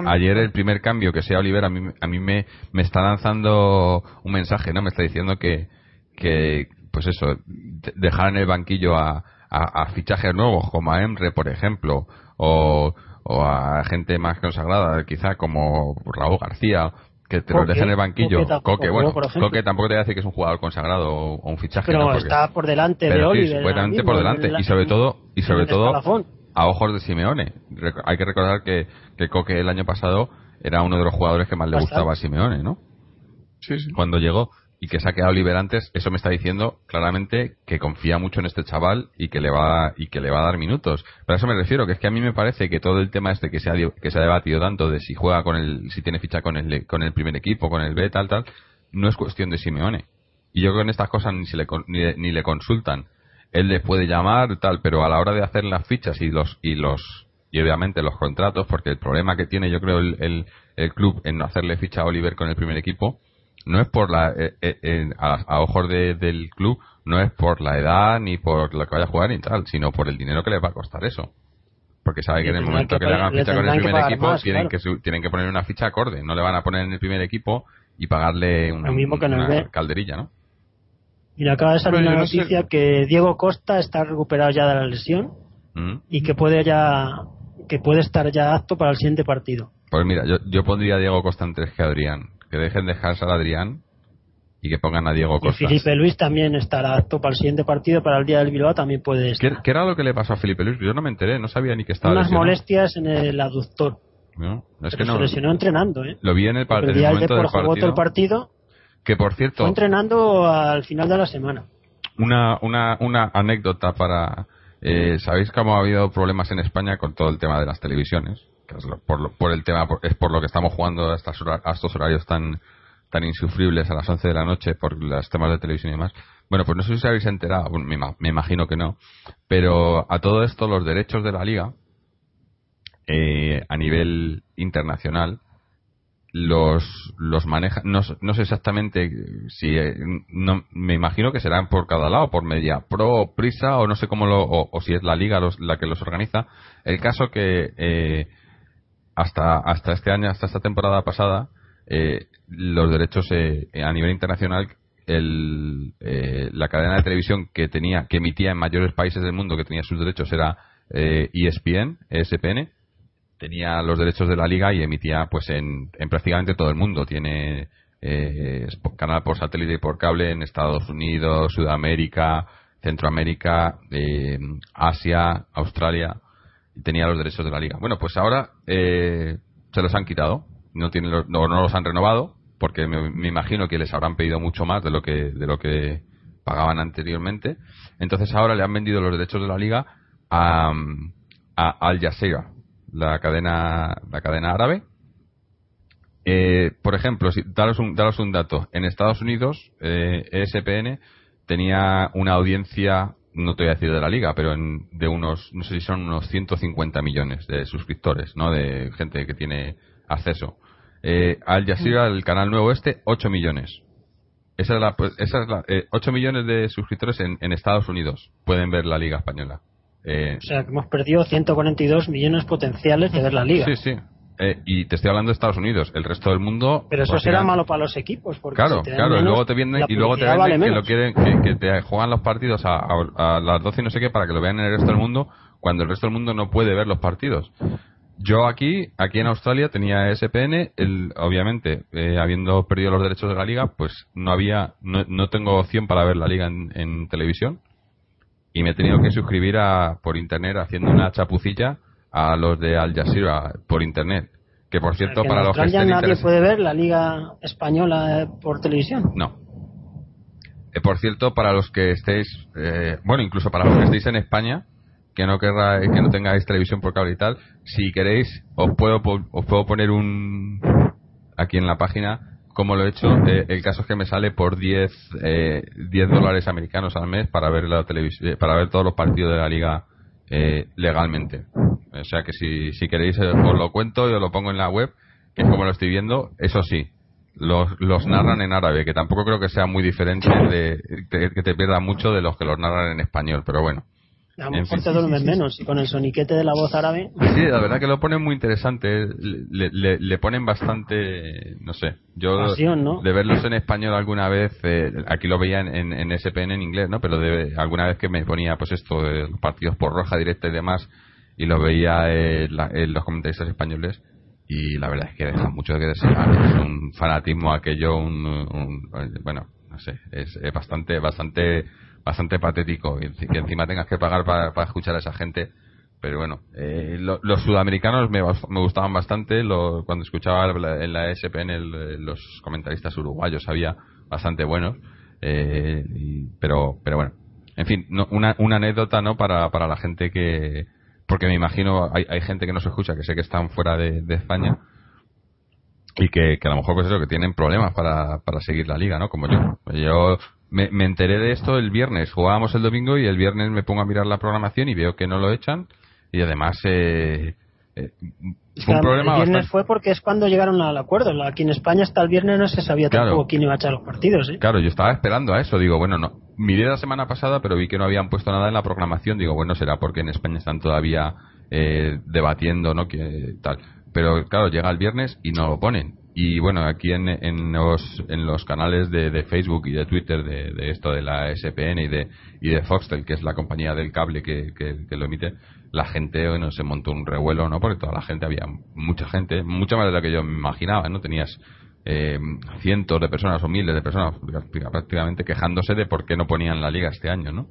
ayer, el primer cambio que sea Oliver a mí, a mí me, me está lanzando un mensaje, ¿no? Me está diciendo que, que pues eso, dejar en el banquillo a, a, fichajes nuevos como a Emre, por ejemplo, o, o a gente más consagrada, quizá como Raúl García, que te lo dejen en el banquillo. Coque, bueno, Coque tampoco te voy a decir que es un jugador consagrado o un fichaje. Pero está por delante de Oliver. Sí, por delante. y sobre todo, y sobre todo a ojos de Simeone. Hay que recordar que, que Coque el año pasado era uno de los jugadores que más le gustaba a Simeone, ¿no? Sí, sí. Cuando llegó y que se ha quedado Oliver antes, eso me está diciendo claramente que confía mucho en este chaval y que le va y que le va a dar minutos. Pero a eso me refiero, que es que a mí me parece que todo el tema este que se ha que se ha debatido tanto de si juega con el si tiene ficha con el con el primer equipo, con el B tal tal, no es cuestión de Simeone. Y yo creo que en estas cosas ni se le ni, le consultan. Él le puede llamar tal, pero a la hora de hacer las fichas y los y los y obviamente los contratos, porque el problema que tiene yo creo el, el, el club en no hacerle ficha a Oliver con el primer equipo no es por la eh, eh, a, ojos del club no es por la edad ni por lo que vaya a jugar ni tal sino por el dinero que le va a costar eso. Porque sabe que en el momento que, le hagan ficha con el primer equipo tienen que tienen que poner una ficha acorde. No le van a poner en el primer equipo y pagarle una, calderilla no y le acaba de salir una noticia que Diego Costa está recuperado ya de la lesión mm. y que puede ya que puede estar ya apto para el siguiente partido. Pues mira yo, yo pondría a Diego Costa antes que Adrián que dejen de dejar a Adrián y que pongan a Diego Costa. Y Felipe Luis también estará apto para el siguiente partido, para el día del Bilbao también puede estar. ¿Qué, era lo que le pasó a Felipe Luis? Yo no me enteré, no sabía ni que estaba Unas molestias en el aductor. No, es que no. Se lesionó entrenando, ¿eh? Lo vi en el, el, día momento del partido. el partido. Que por cierto. Fue entrenando al final de la semana. Una, una, una anécdota para. Eh, ¿Sabéis cómo ha habido problemas en España con todo el tema de las televisiones? Por, por el tema, es por lo que estamos jugando a, estas, a estos horarios tan tan insufribles a las 11 de la noche por los temas de televisión y demás. Bueno, pues no sé si os habéis enterado, me, imagino que no, pero a todo esto los derechos de la liga eh, a nivel internacional los los maneja no, no sé exactamente si eh, no me imagino que serán por cada lado por media pro prisa o no sé cómo lo o, si es la liga la que los organiza el caso que eh, hasta hasta este año hasta esta temporada pasada eh, los derechos eh, a nivel internacional el, eh, la cadena de televisión que tenía que emitía en mayores países del mundo que tenía sus derechos era ESPN e ESPN tenía los derechos de la liga y emitía pues en, prácticamente todo el mundo. Tiene canal por satélite y por cable en Estados Unidos Sudamérica Centroamérica Asia Australia tenía los derechos de la liga. Bueno pues ahora se los han quitado. No tienen no, los han renovado porque me, imagino que les habrán pedido mucho más de lo que de lo que pagaban anteriormente. Entonces ahora le han vendido los derechos de la liga a, Al Jazeera la cadena la cadena árabe. Eh, por ejemplo si daros un daros un dato. En Estados Unidos eh, ESPN tenía una audiencia no te voy a decir de la liga, pero de unos, no sé si son unos 150 millones de suscriptores, ¿no? De gente que tiene acceso. Eh, Al Jazeera, el canal nuevo este, 8 millones. Esa es la, pues, esa es la 8 eh, millones de suscriptores en, Estados Unidos pueden ver la Liga Española. Eh, o sea, que hemos perdido 142 millones potenciales de ver la liga. Sí, sí. Eh, y te estoy hablando de Estados Unidos, el resto del mundo. Pero eso será malo para los equipos, porque claro, claro, y luego te vienen y luego te venden que lo quieren, que, te juegan los partidos a, a, las 12 y no sé qué para que lo vean en el resto del mundo, cuando el resto del mundo no puede ver los partidos. Yo aquí, aquí en Australia tenía SPN, el, obviamente, eh, habiendo perdido los derechos de la liga, pues no había, no, no tengo opción para ver la liga en, en televisión y me he tenido que suscribir a, por internet haciendo una chapucilla a los de Al Jazeera por internet. Que por cierto, para los que estén nadie puede ver la Liga Española por televisión. No. Eh, por cierto, para los que estéis, eh, bueno, incluso para los que estéis en España, que no querrá, que no tengáis televisión por cable y tal, si queréis, os puedo, os puedo poner un aquí en la página como lo he hecho. Eh, el caso es que me sale por 10, eh, 10 dólares americanos al mes para ver la televisión, para ver todos los partidos de la liga eh, legalmente. O sea que si, si queréis eh, os lo cuento y os lo pongo en la web, que es como lo estoy viendo. Eso sí, los, los narran en árabe, que tampoco creo que sea muy diferente de que te pierda mucho de los que los narran en español, pero bueno. A lo mejor te duermes menos y con el soniquete de la voz árabe. Sí, la verdad que lo ponen muy interesante. Le, le, ponen bastante, no sé, yo de verlos en español alguna vez, eh, aquí lo veía en, en, SPN en inglés, ¿no? Pero de, alguna vez que me ponía, pues esto, de los partidos por roja directa y demás, y lo veía en, los comentaristas españoles, y la verdad es que deja mucho que desear. Es un fanatismo aquello, un, un bueno, no sé, es, es bastante, bastante bastante patético y que encima tengas que pagar para, escuchar a esa gente. Pero bueno, eh, los sudamericanos me, me gustaban bastante. cuando escuchaba en la SPN los comentaristas uruguayos había bastante buenos. Eh, pero, pero bueno, en fin, una, una anécdota no para, para la gente que. Porque me imagino, hay, hay gente que no se escucha, que sé que están fuera de, España y que, que, a lo mejor pues eso que tienen problemas para, para seguir la liga no como yo yo me, me, enteré de esto el viernes. Jugábamos el domingo y el viernes me pongo a mirar la programación y veo que no lo echan. Y además, eh, eh fue un problema. El viernes fue porque es cuando llegaron al acuerdo. Aquí en España hasta el viernes no se sabía tampoco quién iba a echar los partidos. ¿eh? Claro, yo estaba esperando a eso. Digo, bueno, no. Miré la semana pasada, pero vi que no habían puesto nada en la programación. Digo, bueno, será porque en España están todavía eh, debatiendo, ¿no? Que tal. Pero claro, llega el viernes y no lo ponen y bueno, aquí en, en, los, en los canales de, de Facebook y de Twitter de, de, esto de la SPN y de, y de Foxtel, que es la compañía del cable que, que, lo emite, la gente bueno, se montó un revuelo, ¿no? Porque toda la gente, había mucha gente, mucha más de la que yo me imaginaba, ¿no? Tenías eh, cientos de personas o miles de personas prácticamente quejándose de por qué no ponían la liga este año, ¿no?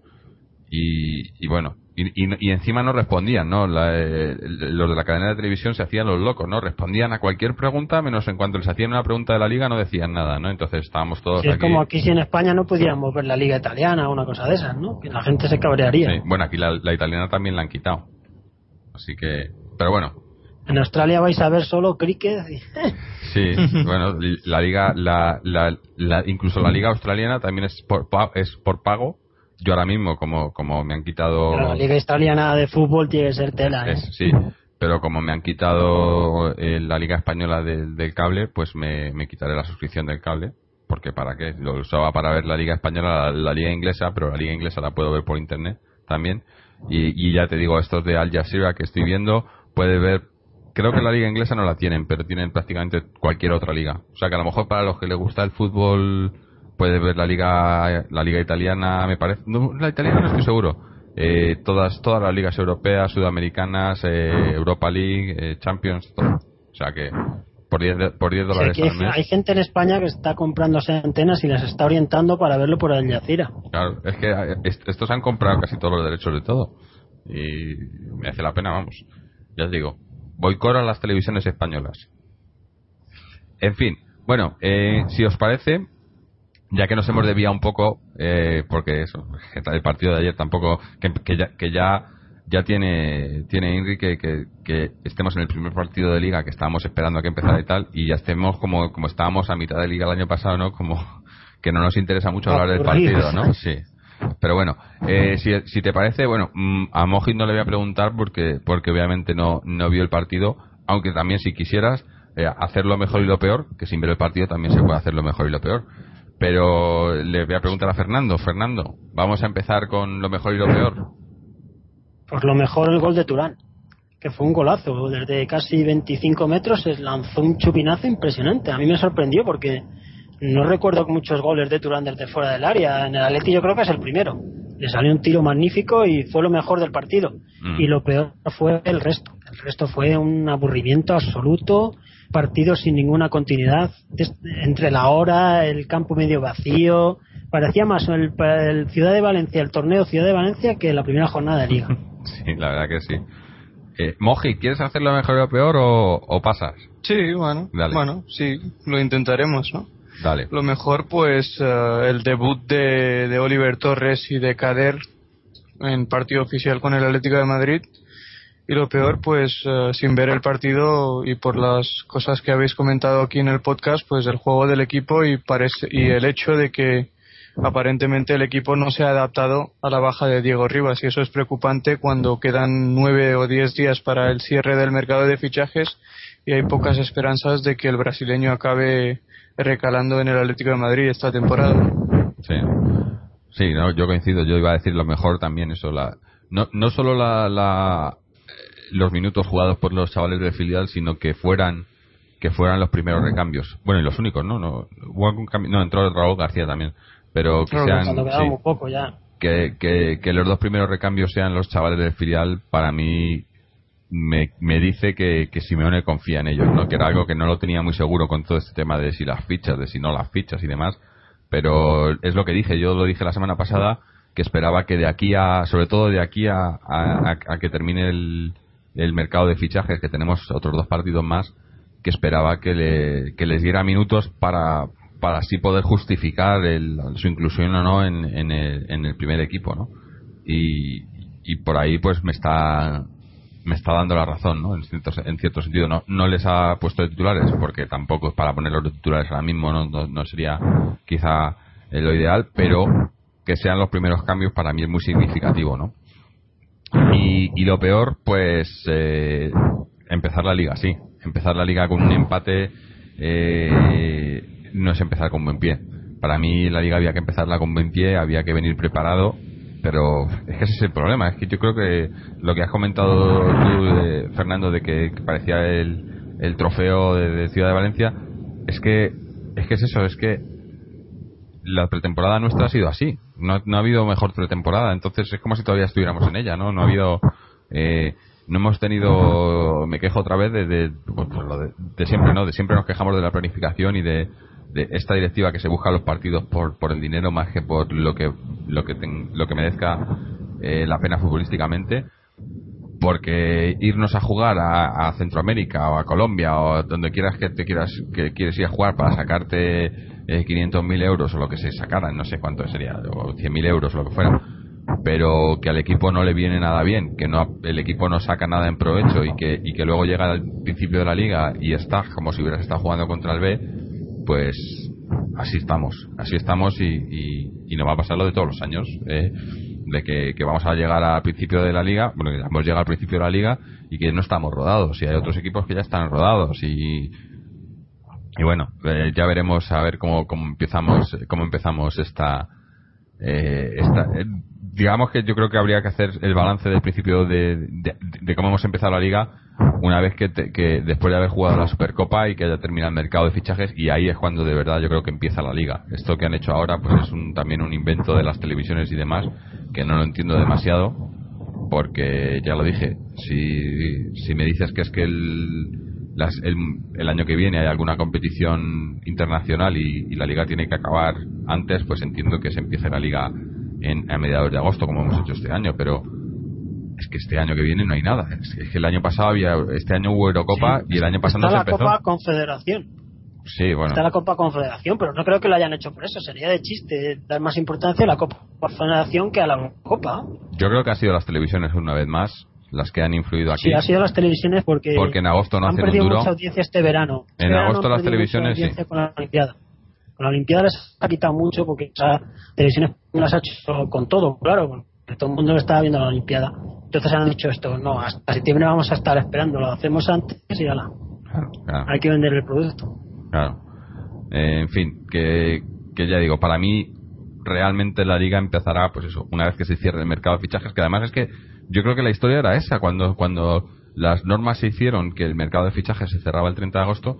Y, y bueno, y, encima no respondían, ¿no? Eh, los de la cadena de televisión se hacían los locos, ¿no? Respondían a cualquier pregunta, menos en cuanto les hacían una pregunta de la liga no decían nada, ¿no? Entonces estábamos todos sí, es como aquí si en España no pudiéramos ver la liga italiana o una cosa de esas, ¿no? Que la gente se cabrearía. Sí. Bueno, aquí la, italiana también la han quitado. Así que, pero bueno. En Australia vais a ver solo cricket. sí, bueno, la liga, la, la, incluso la liga australiana también es por, es por pago yo ahora mismo, como, como me han quitado. la Liga Australiana de Fútbol tiene que ser tela, ¿eh? sí, pero como me han quitado eh, la Liga Española del, cable, pues me, me, quitaré la suscripción del cable. Porque para qué? Lo usaba para ver la Liga Española, la, Liga Inglesa, pero la Liga Inglesa la puedo ver por internet también. Y, y ya te digo, estos de Al Jazeera que estoy viendo, puede ver creo que la liga inglesa no la tienen, pero tienen prácticamente cualquier otra liga. O sea que a lo mejor para los que les gusta el fútbol puedes ver la liga la liga italiana me parece no, la italiana no estoy seguro. Eh, todas todas las ligas europeas sudamericanas eh, Europa League eh, Champions todo. O sea que por 10 por 10 dólares al mes. hay gente en España que está comprándose antenas y las está orientando para verlo por Al Jazeera. Claro es que estos han comprado casi todos los derechos de todo. Y me hace la pena vamos. Ya os digo voy a las televisiones españolas. En fin bueno si os parece ya que nos hemos desviado un poco, eh, porque eso, el partido de ayer tampoco, que, ya, que ya, ya tiene, tiene Enrique que, que, estemos en el primer partido de liga que estábamos esperando a que empezara y tal, y ya estemos como, como estábamos a mitad de liga el año pasado, ¿no? Como que no nos interesa mucho hablar del partido, ¿no? Sí. Pero bueno, eh, si, si te parece, bueno, mm, a Mojit no le voy a preguntar porque, porque obviamente no, no vio el partido, aunque también si quisieras eh, hacer lo mejor y lo peor, que sin ver el partido también se puede hacer lo mejor y lo peor. Pero le voy a preguntar a Fernando. Fernando, vamos a empezar con lo mejor y lo peor. Por lo mejor el gol de Turán, que fue un golazo. Desde casi 25 metros se lanzó un chupinazo impresionante. A mí me sorprendió porque no recuerdo muchos goles de Turán desde fuera del área. En el Atleti yo creo que es el primero. Le salió un tiro magnífico y fue lo mejor del partido. Mm. Y lo peor fue el resto. El resto fue un aburrimiento absoluto, partido sin ninguna continuidad. Entre la hora, el campo medio vacío. Parecía más el, el Ciudad de Valencia, el torneo Ciudad de Valencia, que la primera jornada de liga. Sí, la verdad que sí. Eh, Moji, ¿quieres hacerlo mejor o peor o, o pasas? Sí, bueno, Dale. bueno, sí, lo intentaremos, ¿no? Dale. Lo mejor, pues, eh, el debut de, de Oliver Torres y de Kader en partido oficial con el Atlético de Madrid. Y lo peor, pues, eh, sin ver el partido y por las cosas que habéis comentado aquí en el podcast, pues el juego del equipo y, parece, y el hecho de que aparentemente el equipo no se ha adaptado a la baja de Diego Rivas. Y eso es preocupante cuando quedan nueve o diez días para el cierre del mercado de fichajes y hay pocas esperanzas de que el brasileño acabe recalando en el Atlético de Madrid esta temporada. Sí, sí no, yo coincido. Yo iba a decir lo mejor también eso. La, no, no solo la, la, los minutos jugados por los chavales del filial, sino que fueran que fueran los primeros recambios. Bueno, y los únicos, ¿no? No, hubo algún cambio- no entró Raúl García también. Pero que sean. cuando quedaba sí, muy poco ya. que, que, que los dos primeros recambios sean los chavales del filial, para mí me, me dice que, que Simeone confía en ellos, ¿no? que era algo que no lo tenía muy seguro con todo este tema de si las fichas, de si no las fichas y demás. Pero es lo que dije, yo lo dije la semana pasada, que esperaba que de aquí a, sobre todo de aquí a, a, a- a que termine el, el mercado de fichajes, que tenemos otros dos partidos más, que esperaba que, le, que les diera minutos para, para así poder justificar el- su inclusión o no en, en, el, en el primer equipo, ¿no? Y, y por ahí pues me está me está dando la razón, ¿no? En cierto, en cierto sentido, no, no les ha puesto de titulares, porque tampoco es para ponerlos de titulares ahora mismo, no, no, no sería quizá lo ideal, pero que sean los primeros cambios para mí es muy significativo, ¿no? Y, y lo peor, pues eh, empezar la liga, sí. Empezar la liga con un empate eh, no es empezar con buen pie. Para mí la liga había que empezarla con buen pie, había que venir preparado, pero es que ese es el problema. Es que yo creo que lo que has comentado tú, eh, Fernando, de que, que parecía el, el trofeo de, de Ciudad de Valencia, es que es que es eso, es que la pretemporada nuestra ha sido así. No, no ha habido mejor pretemporada. Entonces es como si todavía estuviéramos en ella, ¿no? No ha habido. eh, no hemos tenido. Me quejo otra vez de, de, pues, lo de, siempre, ¿no? De siempre nos quejamos de la planificación y de, de esta directiva que se busca los partidos por, por el dinero más que por lo que lo que, ten- lo que merezca eh, la pena futbolísticamente porque irnos a jugar a, a Centroamérica o a Colombia o donde quieras que te quieras que quieres ir a jugar para sacarte eh, 500.000 euros o lo que se sacaran, no sé cuánto sería, o 100.000 euros o lo que fuera, pero que al equipo no le viene nada bien, que no el equipo no saca nada en provecho y que, y que luego llega al principio de la liga y está como si hubieras estado jugando contra el B, pues así estamos, así estamos y, y, y nos va a pasar lo de todos los años. eh, de que, que vamos a llegar al principio de la liga, bueno, que hemos llegado al principio de la liga y que no estamos rodados. Y hay otros equipos que ya están rodados y, y bueno, eh, ya veremos a ver cómo, cómo empezamos, cómo empezamos esta, eh, esta eh, digamos que yo creo que habría que hacer el balance del principio de, de, de cómo hemos empezado la liga una vez que, te- que después de haber jugado la Supercopa y que haya terminado el mercado de fichajes y ahí es cuando de verdad yo creo que empieza la liga. Esto que han hecho ahora pues es un, también un invento de las televisiones y demás que no lo entiendo demasiado porque ya lo dije, si, si me dices que es que el, las- el, el año que viene hay alguna competición internacional y, y la liga tiene que acabar antes, pues entiendo que se empiece la liga en, a mediados de agosto, como hemos hecho este año, pero es que este año que viene no hay nada. Es que, es que el año pasado había, este año hubo Eurocopa y el año pasado no está se la empezó. Copa Confederación. Sí, bueno. Está la Copa Confederación, pero no creo que lo hayan hecho por eso. Sería de chiste dar más importancia a la Copa Confederación que a la Copa. Yo creo que ha sido las televisiones una vez más las que han influido aquí. Sí, ha sido las televisiones porque, Porque en agosto no han hacen un perdido duro. mucha audiencia este verano. Este En verano agosto las televisiones, sí. Con la Olimpiada. Con la Olimpiada les ha quitado mucho porque las televisiones las ha hecho con todo, claro. Todo el mundo estaba viendo la Olimpiada. Entonces han dicho esto, no, hasta septiembre vamos a estar esperando, lo hacemos antes y ya la. Claro, claro. Hay que vender el producto. Claro. Eh, en fin, que, que ya digo, para mí realmente la liga empezará, pues eso, una vez que se cierre el mercado de fichajes, que además es que yo creo que la historia era esa, cuando, cuando las normas se hicieron que el mercado de fichajes se cerraba el 30 de agosto,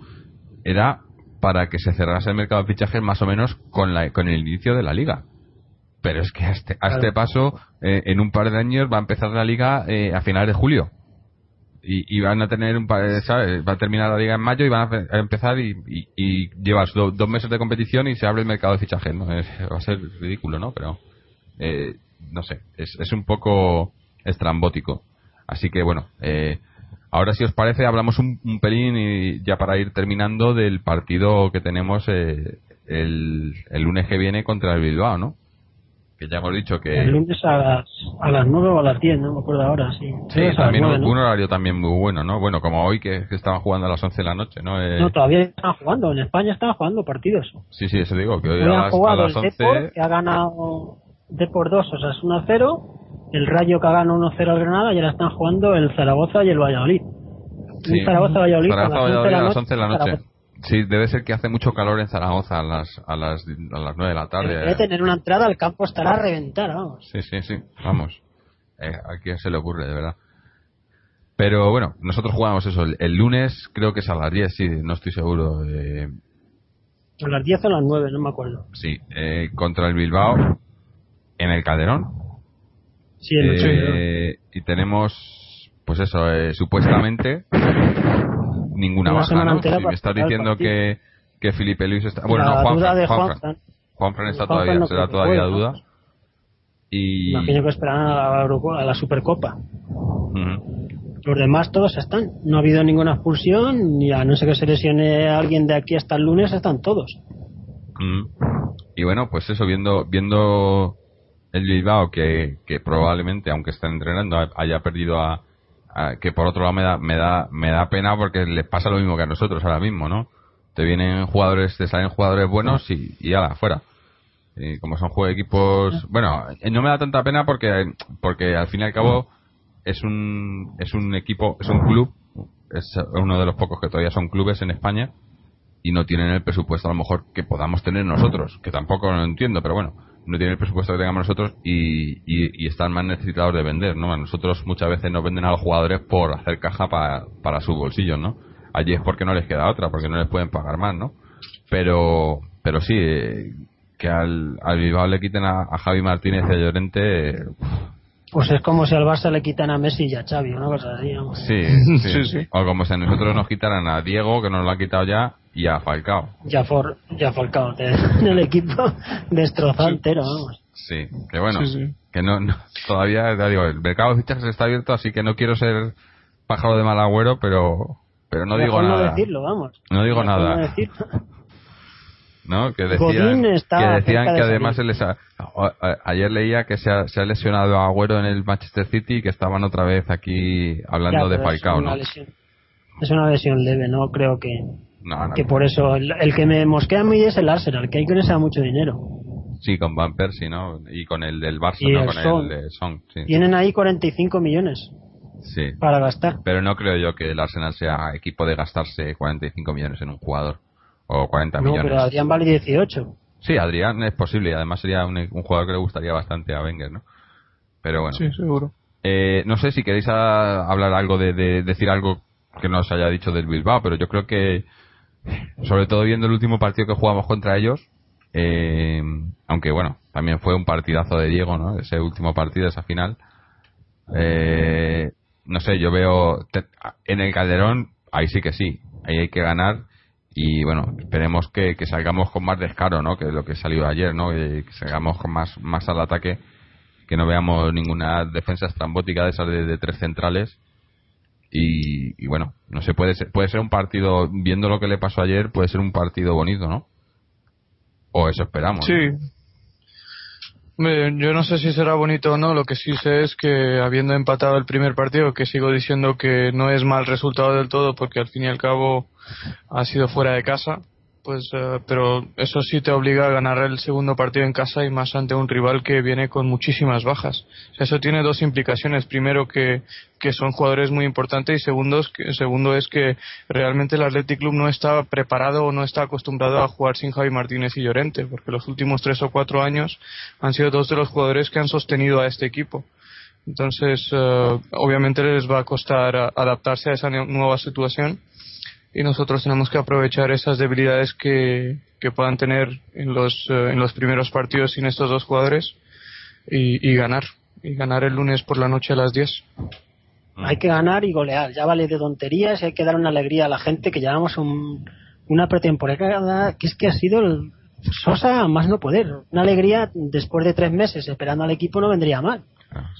era para que se cerrase el mercado de fichajes más o menos con, la, con el inicio de la liga. Pero es que a este, a este paso, eh, en un par de años va a empezar la liga eh, a finales de julio. Y, y, van a tener un par de, ¿sabes? Va a terminar la liga en mayo y van a, empezar y, y, llevas dos meses de competición y se abre el mercado de fichajes, ¿no? va a ser ridículo, ¿no? Pero, eh, no sé, es, es un poco estrambótico. Así que bueno, eh, ahora si os parece hablamos un, pelín y ya para ir terminando del partido que tenemos eh, el, el lunes que viene contra el Bilbao, ¿no? que ya hemos dicho que... El lunes a las, a las 9 o a las 10, no me acuerdo ahora, sí. Sí, también un, horario también muy bueno, ¿no? Bueno, como hoy que, estaban jugando a las 11 de la noche, ¿no? Eh... No, todavía están jugando, en España están jugando partidos. Sí, sí, eso digo, que hoy, a las, a las, 11... Depor, que ha ganado por 2, o sea, es 1-0, el Rayo que ha ganado 1-0 al Granada y ahora están jugando el Zaragoza y el Valladolid. Sí. Zaragoza-Valladolid a, las 11 de la noche. Sí, debe ser que hace mucho calor en Zaragoza a las, a las, a las 9 de la tarde. Debe tener una entrada, al campo estará a reventar, vamos. Sí, sí, sí, vamos. Eh, ¿A quién se le ocurre, de verdad? Pero bueno, nosotros jugamos eso. El, lunes creo que es a las 10, sí, no estoy seguro. Eh, a las 10 o a las 9, no me acuerdo. Sí, eh, contra el Bilbao en el Calderón. Sí, el eh, Y tenemos, pues eso, eh, supuestamente ninguna baja, ¿no? Si me estás diciendo que, que Felipe Luis está... Bueno, no, Juan, Juan, Juan, Juan, está todavía, será todavía duda. Y... Imagino que esperan a la, a la Supercopa. Los demás todos están. No ha habido ninguna expulsión y a no ser que se lesione alguien de aquí hasta el lunes, están todos. Y bueno, pues eso, viendo viendo el Bilbao que, que probablemente, aunque esté entrenando, haya perdido a, que por otro lado me da, me da, me da pena porque les pasa lo mismo que a nosotros ahora mismo, ¿no? Te vienen jugadores, te salen jugadores buenos y, y ala, fuera. Y como son juegos de equipos, bueno, no me da tanta pena porque, porque al fin y al cabo es un, es un equipo, es un club, es uno de los pocos que todavía son clubes en España y no tienen el presupuesto a lo mejor que podamos tener nosotros, que tampoco lo entiendo, pero bueno no tiene el presupuesto que tengamos nosotros y, y, están más necesitados de vender, ¿no? A nosotros muchas veces nos venden a los jugadores por hacer caja para, para sus bolsillos, ¿no? Allí es porque no les queda otra, porque no les pueden pagar más, ¿no? Pero, pero sí, eh, que al, al le quiten a, Javi Martínez de Llorente, pues es como si al Barça le quitan a Messi y a Xavi, una cosa así. Sí, sí, sí, O como si a nosotros nos quitaran a Diego, que nos lo ha quitado ya, y a Falcao. Ya, for, ya Falcao, en el equipo destrozado entero, vamos. Sí, que bueno, que no, todavía, ya digo, el mercado de fichajes está abierto, así que no quiero ser pájaro de mal agüero, pero, pero no digo nada. No decirlo, vamos. No digo nada. ¿no? Que decían, que, decían que además se les ayer leía que se ha, se ha, lesionado a Agüero en el Manchester City y que estaban otra vez aquí hablando de Falcao, ¿no? es una lesión leve, no creo que que por eso, el, que me mosquea a mí es el Arsenal, que hay que necesitar mucho dinero. Sí, con Van Persie, ¿no? Y con el del Barça, no con el de Song. Tienen ahí 45 millones sí. para gastar. Pero no creo yo que el Arsenal sea equipo de gastarse 45 millones en un jugador. O 40 millones. No, pero Adrián vale 18. Sí, Adrián es posible y además sería un, jugador que le gustaría bastante a Wenger, ¿no? Pero bueno. Sí, seguro. Eh, no sé si queréis hablar algo de, de, decir algo que nos haya dicho del Bilbao, pero yo creo que sobre todo viendo el último partido que jugamos contra ellos, eh, aunque bueno, también fue un partidazo de Diego, ¿no? Ese último partido, esa final. Eh, no sé, yo veo en el Calderón, ahí sí que sí, ahí hay que ganar y bueno, esperemos que, salgamos con más descaro, ¿no? Que lo que salió ayer, ¿no? Que, salgamos con más, más al ataque, que no veamos ninguna defensa estrambótica de esas de tres centrales y, bueno, no sé, puede ser, puede ser un partido, viendo lo que le pasó ayer, puede ser un partido bonito, ¿no? O eso esperamos. Sí. Yo no sé si será bonito o no, lo que sí sé es que habiendo empatado el primer partido, que sigo diciendo que no es mal resultado del todo porque al fin y al cabo ha sido fuera de casa, pues, eh, pero eso sí te obliga a ganar el segundo partido en casa y más ante un rival que viene con muchísimas bajas. eso tiene dos implicaciones. Primero, que, que son jugadores muy importantes y segundo, que, segundo es que realmente el Athletic Club no está preparado o no está acostumbrado a jugar sin Javi Martínez y Llorente, porque los últimos tres o cuatro años han sido dos de los jugadores que han sostenido a este equipo. Entonces, eh, obviamente les va a costar adaptarse a esa nueva situación y nosotros tenemos que aprovechar esas debilidades que, que puedan tener en los, eh, en los primeros partidos sin estos dos jugadores y, ganar. Y ganar el lunes por la noche a las 10. Hay que ganar y golear. Ya vale de tonterías y hay que dar una alegría a la gente que llevamos un, una pretemporada que es que ha sido el Sosa más no poder. Una alegría después de tres meses esperando al equipo no vendría mal.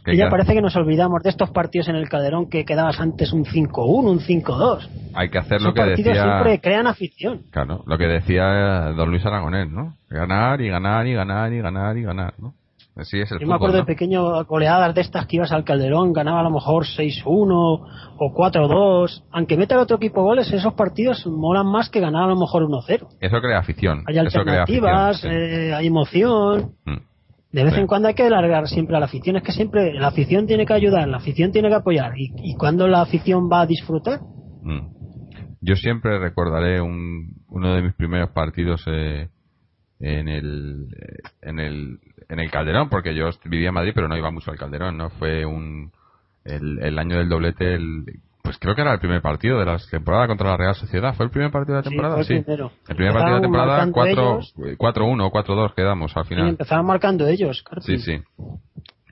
Y ya parece que nos olvidamos de estos partidos en el Calderón que quedabas antes un 5-1, un 5-2. Hay que hacer lo que decía. siempre crean afición. Claro, lo que decía don Luis Aragonés, ¿no? Ganar y ganar y ganar y ganar y ganar, ¿no? Yo me acuerdo de pequeño goleadas de estas que ibas al Calderón, ganaba a lo mejor 6-1 o 4-2. Aunque meta otro equipo goles, esos partidos molan más que ganar a lo mejor 1-0. Eso crea afición. Hay alternativas, eh, hay emoción. Mm. De vez en cuando hay que alargar siempre a la afición. Es que siempre la afición tiene que ayudar, la afición tiene que apoyar. ¿Y, y cuándo la afición va a disfrutar? Mm. Yo siempre recordaré uno de mis primeros partidos eh, en el en el en el Calderón, porque yo vivía en Madrid, pero no iba mucho al Calderón, ¿no? Fue un el, año del doblete, el, pues creo que era el primer partido de la temporada contra la Real Sociedad. ¿Fue el primer partido de la temporada? Sí. El, primer partido de la temporada, 4-1 o 4-2 quedamos al final. empezaban marcando ellos, Sí, sí.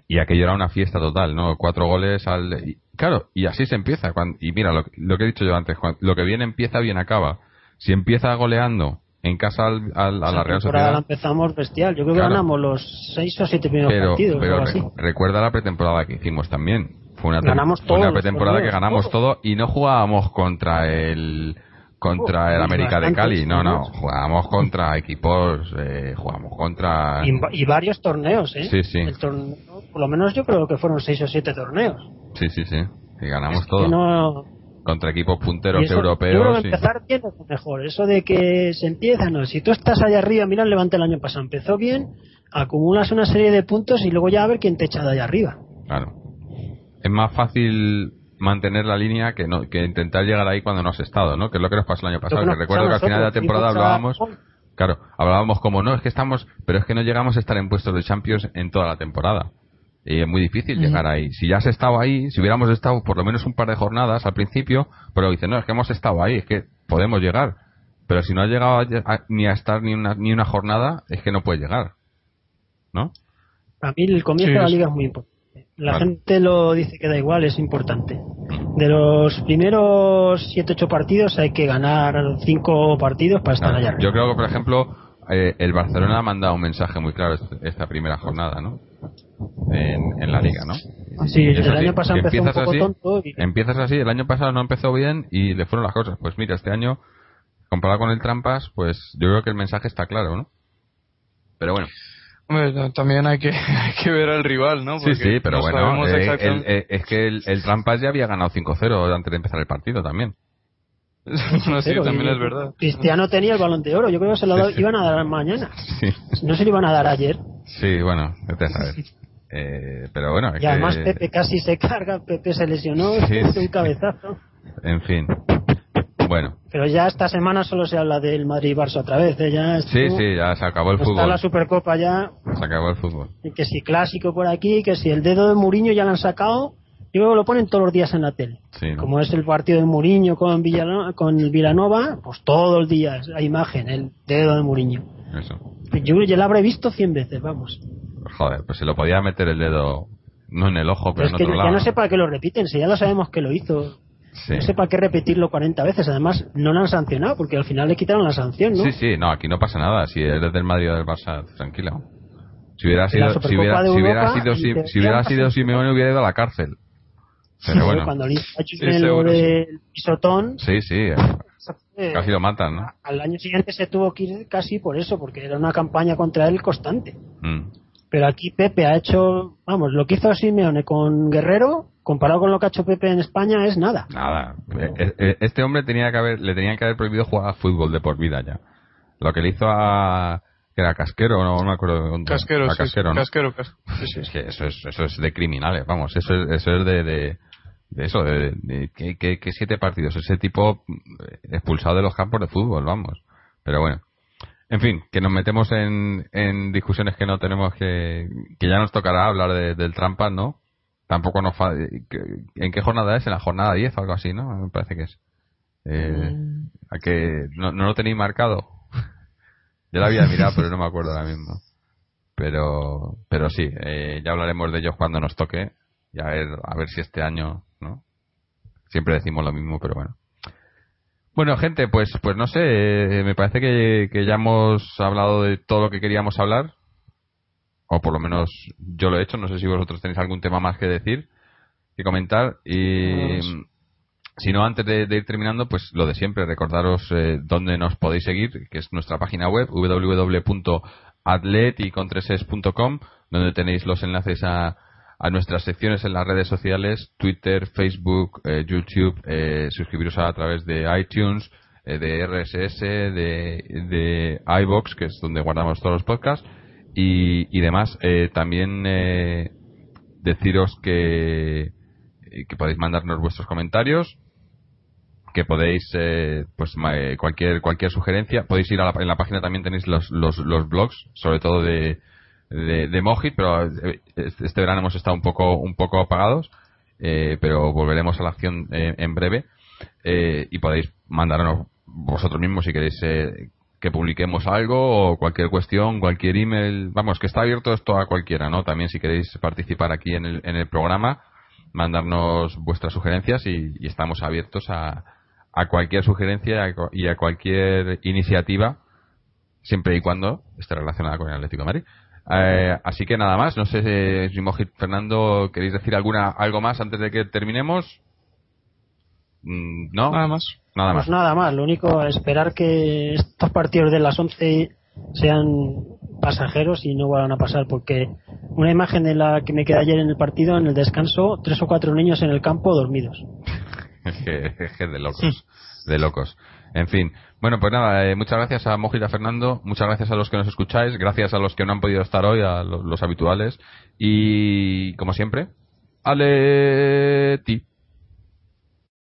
Y aquello era una fiesta total, ¿no? Cuatro goles al... claro, y así se empieza. y mira, lo, lo, que he dicho yo antes, lo que bien empieza, bien acaba. Si empieza goleando en casa al, al, a la Real Sociedad. la empezamos bestial. Yo creo que ganamos los seis o siete primeros partidos. Pero recuerda la pretemporada que hicimos también. Fue una, una pretemporada que ganamos todo. y no jugábamos contra el contra el América de Cali, no, no, jugábamos contra equipos, eh, jugábamos contra... Y, varios torneos, ¿eh? Sí, sí. por lo menos yo creo que fueron seis o siete torneos. Sí, sí, sí, y ganamos todo. No, contra equipos punteros europeos. Yo empezar bien es mejor. Eso de que se empieza, no. Si tú estás allá arriba, mira el Levante el año pasado, empezó bien, acumulas una serie de puntos y luego ya a ver quién te echa de allá arriba. Claro. Es más fácil mantener la línea que no que intentar llegar ahí cuando no has estado, ¿no? Que es lo que nos pasó el año pasado. Que recuerdo que al final de la temporada hablábamos, claro, hablábamos como no, es que estamos, pero es que no llegamos a estar en puestos de Champions en toda la temporada. Y es muy difícil llegar ahí. Si ya has estado ahí, si hubiéramos estado por lo menos un par de jornadas al principio, pero dicen, no, es que hemos estado ahí, es que podemos llegar. Pero si no has llegado ni a estar ni una, ni una jornada, es que no puedes llegar. ¿No? Para mí el comienzo de la liga es muy importante. La gente lo dice que da igual, es importante. De los primeros 7-8 partidos hay que ganar 5 partidos para estar allá arriba. Yo creo que, por ejemplo, eh, el Barcelona ha mandado un mensaje muy claro esta primera jornada, ¿no? en, la liga, ¿no? Sí, el año pasado empezó un poco tonto. Empiezas así, el año pasado no empezó bien y le fueron las cosas. Pues mira, este año, comparado con el Trampas, pues yo creo que el mensaje está claro, ¿no? Pero bueno. También hay que, que ver al rival, ¿no? sí, sí, pero bueno, eh, eh, es que el, Trampas ya había ganado 5-0 antes de empezar el partido también. no, sí, también es verdad. Cristiano tenía el balón de oro, yo creo que se lo iban a dar mañana. No se lo iban a dar ayer. Sí, bueno, vete a saber. Eh, pero bueno, y además Pepe casi se carga, Pepe se lesionó, es un cabezazo. En fin. Bueno. Pero ya esta semana solo se habla del Madrid-Barça otra vez. ¿eh? Ya sí, sí, ya se acabó el fútbol. Está la Supercopa ya. Se acabó el fútbol. Y que si clásico por aquí, que si el dedo de Muriño ya lo han sacado y luego lo ponen todos los días en la tele. Como es el partido de Muriño con, Villanova, con Villanova, pues todos los días la imagen, el dedo de Muriño. Eso. Yo ya lo habré visto 100 veces, vamos. Joder, pues se lo podía meter el dedo, no en el ojo, pero, en otro lado. Ya no sé para qué lo repiten, si ya lo sabemos que lo hizo. No sé para qué repetirlo 40 veces. Además, no lo han sancionado porque al final le quitaron la sanción, ¿no? Sí, sí, no, aquí no pasa nada. Si eres del Madrid o del Barça, tranquilo. Si hubiera sido, si hubiera, si hubiera sido, si, hubiera sido Simeone, hubiera ido a la cárcel. Pero bueno. Cuando le hizo lo del pisotón. Sí, sí. Casi lo matan, ¿no? Al año siguiente se tuvo que ir casi por eso, porque era una campaña contra él constante. Mm. Pero aquí Pepe ha hecho, vamos, lo que hizo Simeone con Guerrero, comparado con lo que ha hecho Pepe en España, es nada. Nada. E, e, e, este hombre tenía que haber, le tenían que haber prohibido jugar a fútbol de por vida ya. Lo que le hizo a, que era casquero, no, me acuerdo. Casquero, casquero, casquero, Es que eso es, eso es de criminales, vamos, eso es, eso es de, de de eso, de, que, siete partidos, ese tipo eh, expulsado de los campos de fútbol, vamos. Pero bueno, en fin, que nos metemos en, en discusiones que no tenemos que, que ya nos tocará hablar del trampa, ¿no? tampoco nos ¿En qué jornada es? En la jornada 10 o algo así, ¿no? Me parece que es. Eh, mm. ¿A que no, lo tenéis marcado? Yo la había mirado, pero no me acuerdo ahora mismo. Pero, pero sí, eh, ya hablaremos de ellos cuando nos toque. Y a ver, a ver si este año, ¿no? Siempre decimos lo mismo, pero bueno. Bueno, gente, pues, pues no sé, eh, me parece que, que ya hemos hablado de todo lo que queríamos hablar o por lo menos yo lo he hecho, no sé si vosotros tenéis algún tema más que decir, que comentar, y si no, antes de, ir terminando, pues lo de siempre, recordaros eh, dónde nos podéis seguir, que es nuestra página web, www.atleticontreses.com, donde tenéis los enlaces a, a nuestras secciones en las redes sociales, Twitter, Facebook, eh, YouTube, eh, suscribiros a, través de iTunes, de RSS, de, de iBox, que es donde guardamos todos los podcasts, y, demás. Eh, también eh, deciros que, que podéis mandarnos vuestros comentarios que podéis eh, pues cualquier cualquier sugerencia podéis ir a la, en la página también tenéis los, los, los blogs sobre todo de, de, Mojit pero este verano hemos estado un poco un poco apagados pero volveremos a la acción en breve y podéis mandarnos vosotros mismos si queréis que publiquemos algo o cualquier cuestión, cualquier email. Vamos, que está abierto esto a cualquiera, ¿no? También si queréis participar aquí en el, en el programa, mandarnos vuestras sugerencias y, estamos abiertos a, a cualquier sugerencia y a cualquier iniciativa, siempre y cuando esté relacionada con el Atlético de Madrid. Eh, así que nada más, no sé si Mojit Fernando queréis decir alguna algo más antes de que terminemos. Mm, no, nada más. Nada pues nada más, lo único esperar que estos partidos de las 11 sean pasajeros y no van a pasar, porque una imagen de la que me quedé ayer en el partido, en el descanso, tres o cuatro niños en el campo dormidos. de locos, de locos. En fin, bueno, pues nada, eh, muchas gracias a Mojita Fernando, muchas gracias a los que nos escucháis, gracias a los que no han podido estar hoy, a los, los habituales, y como siempre, Ale ti.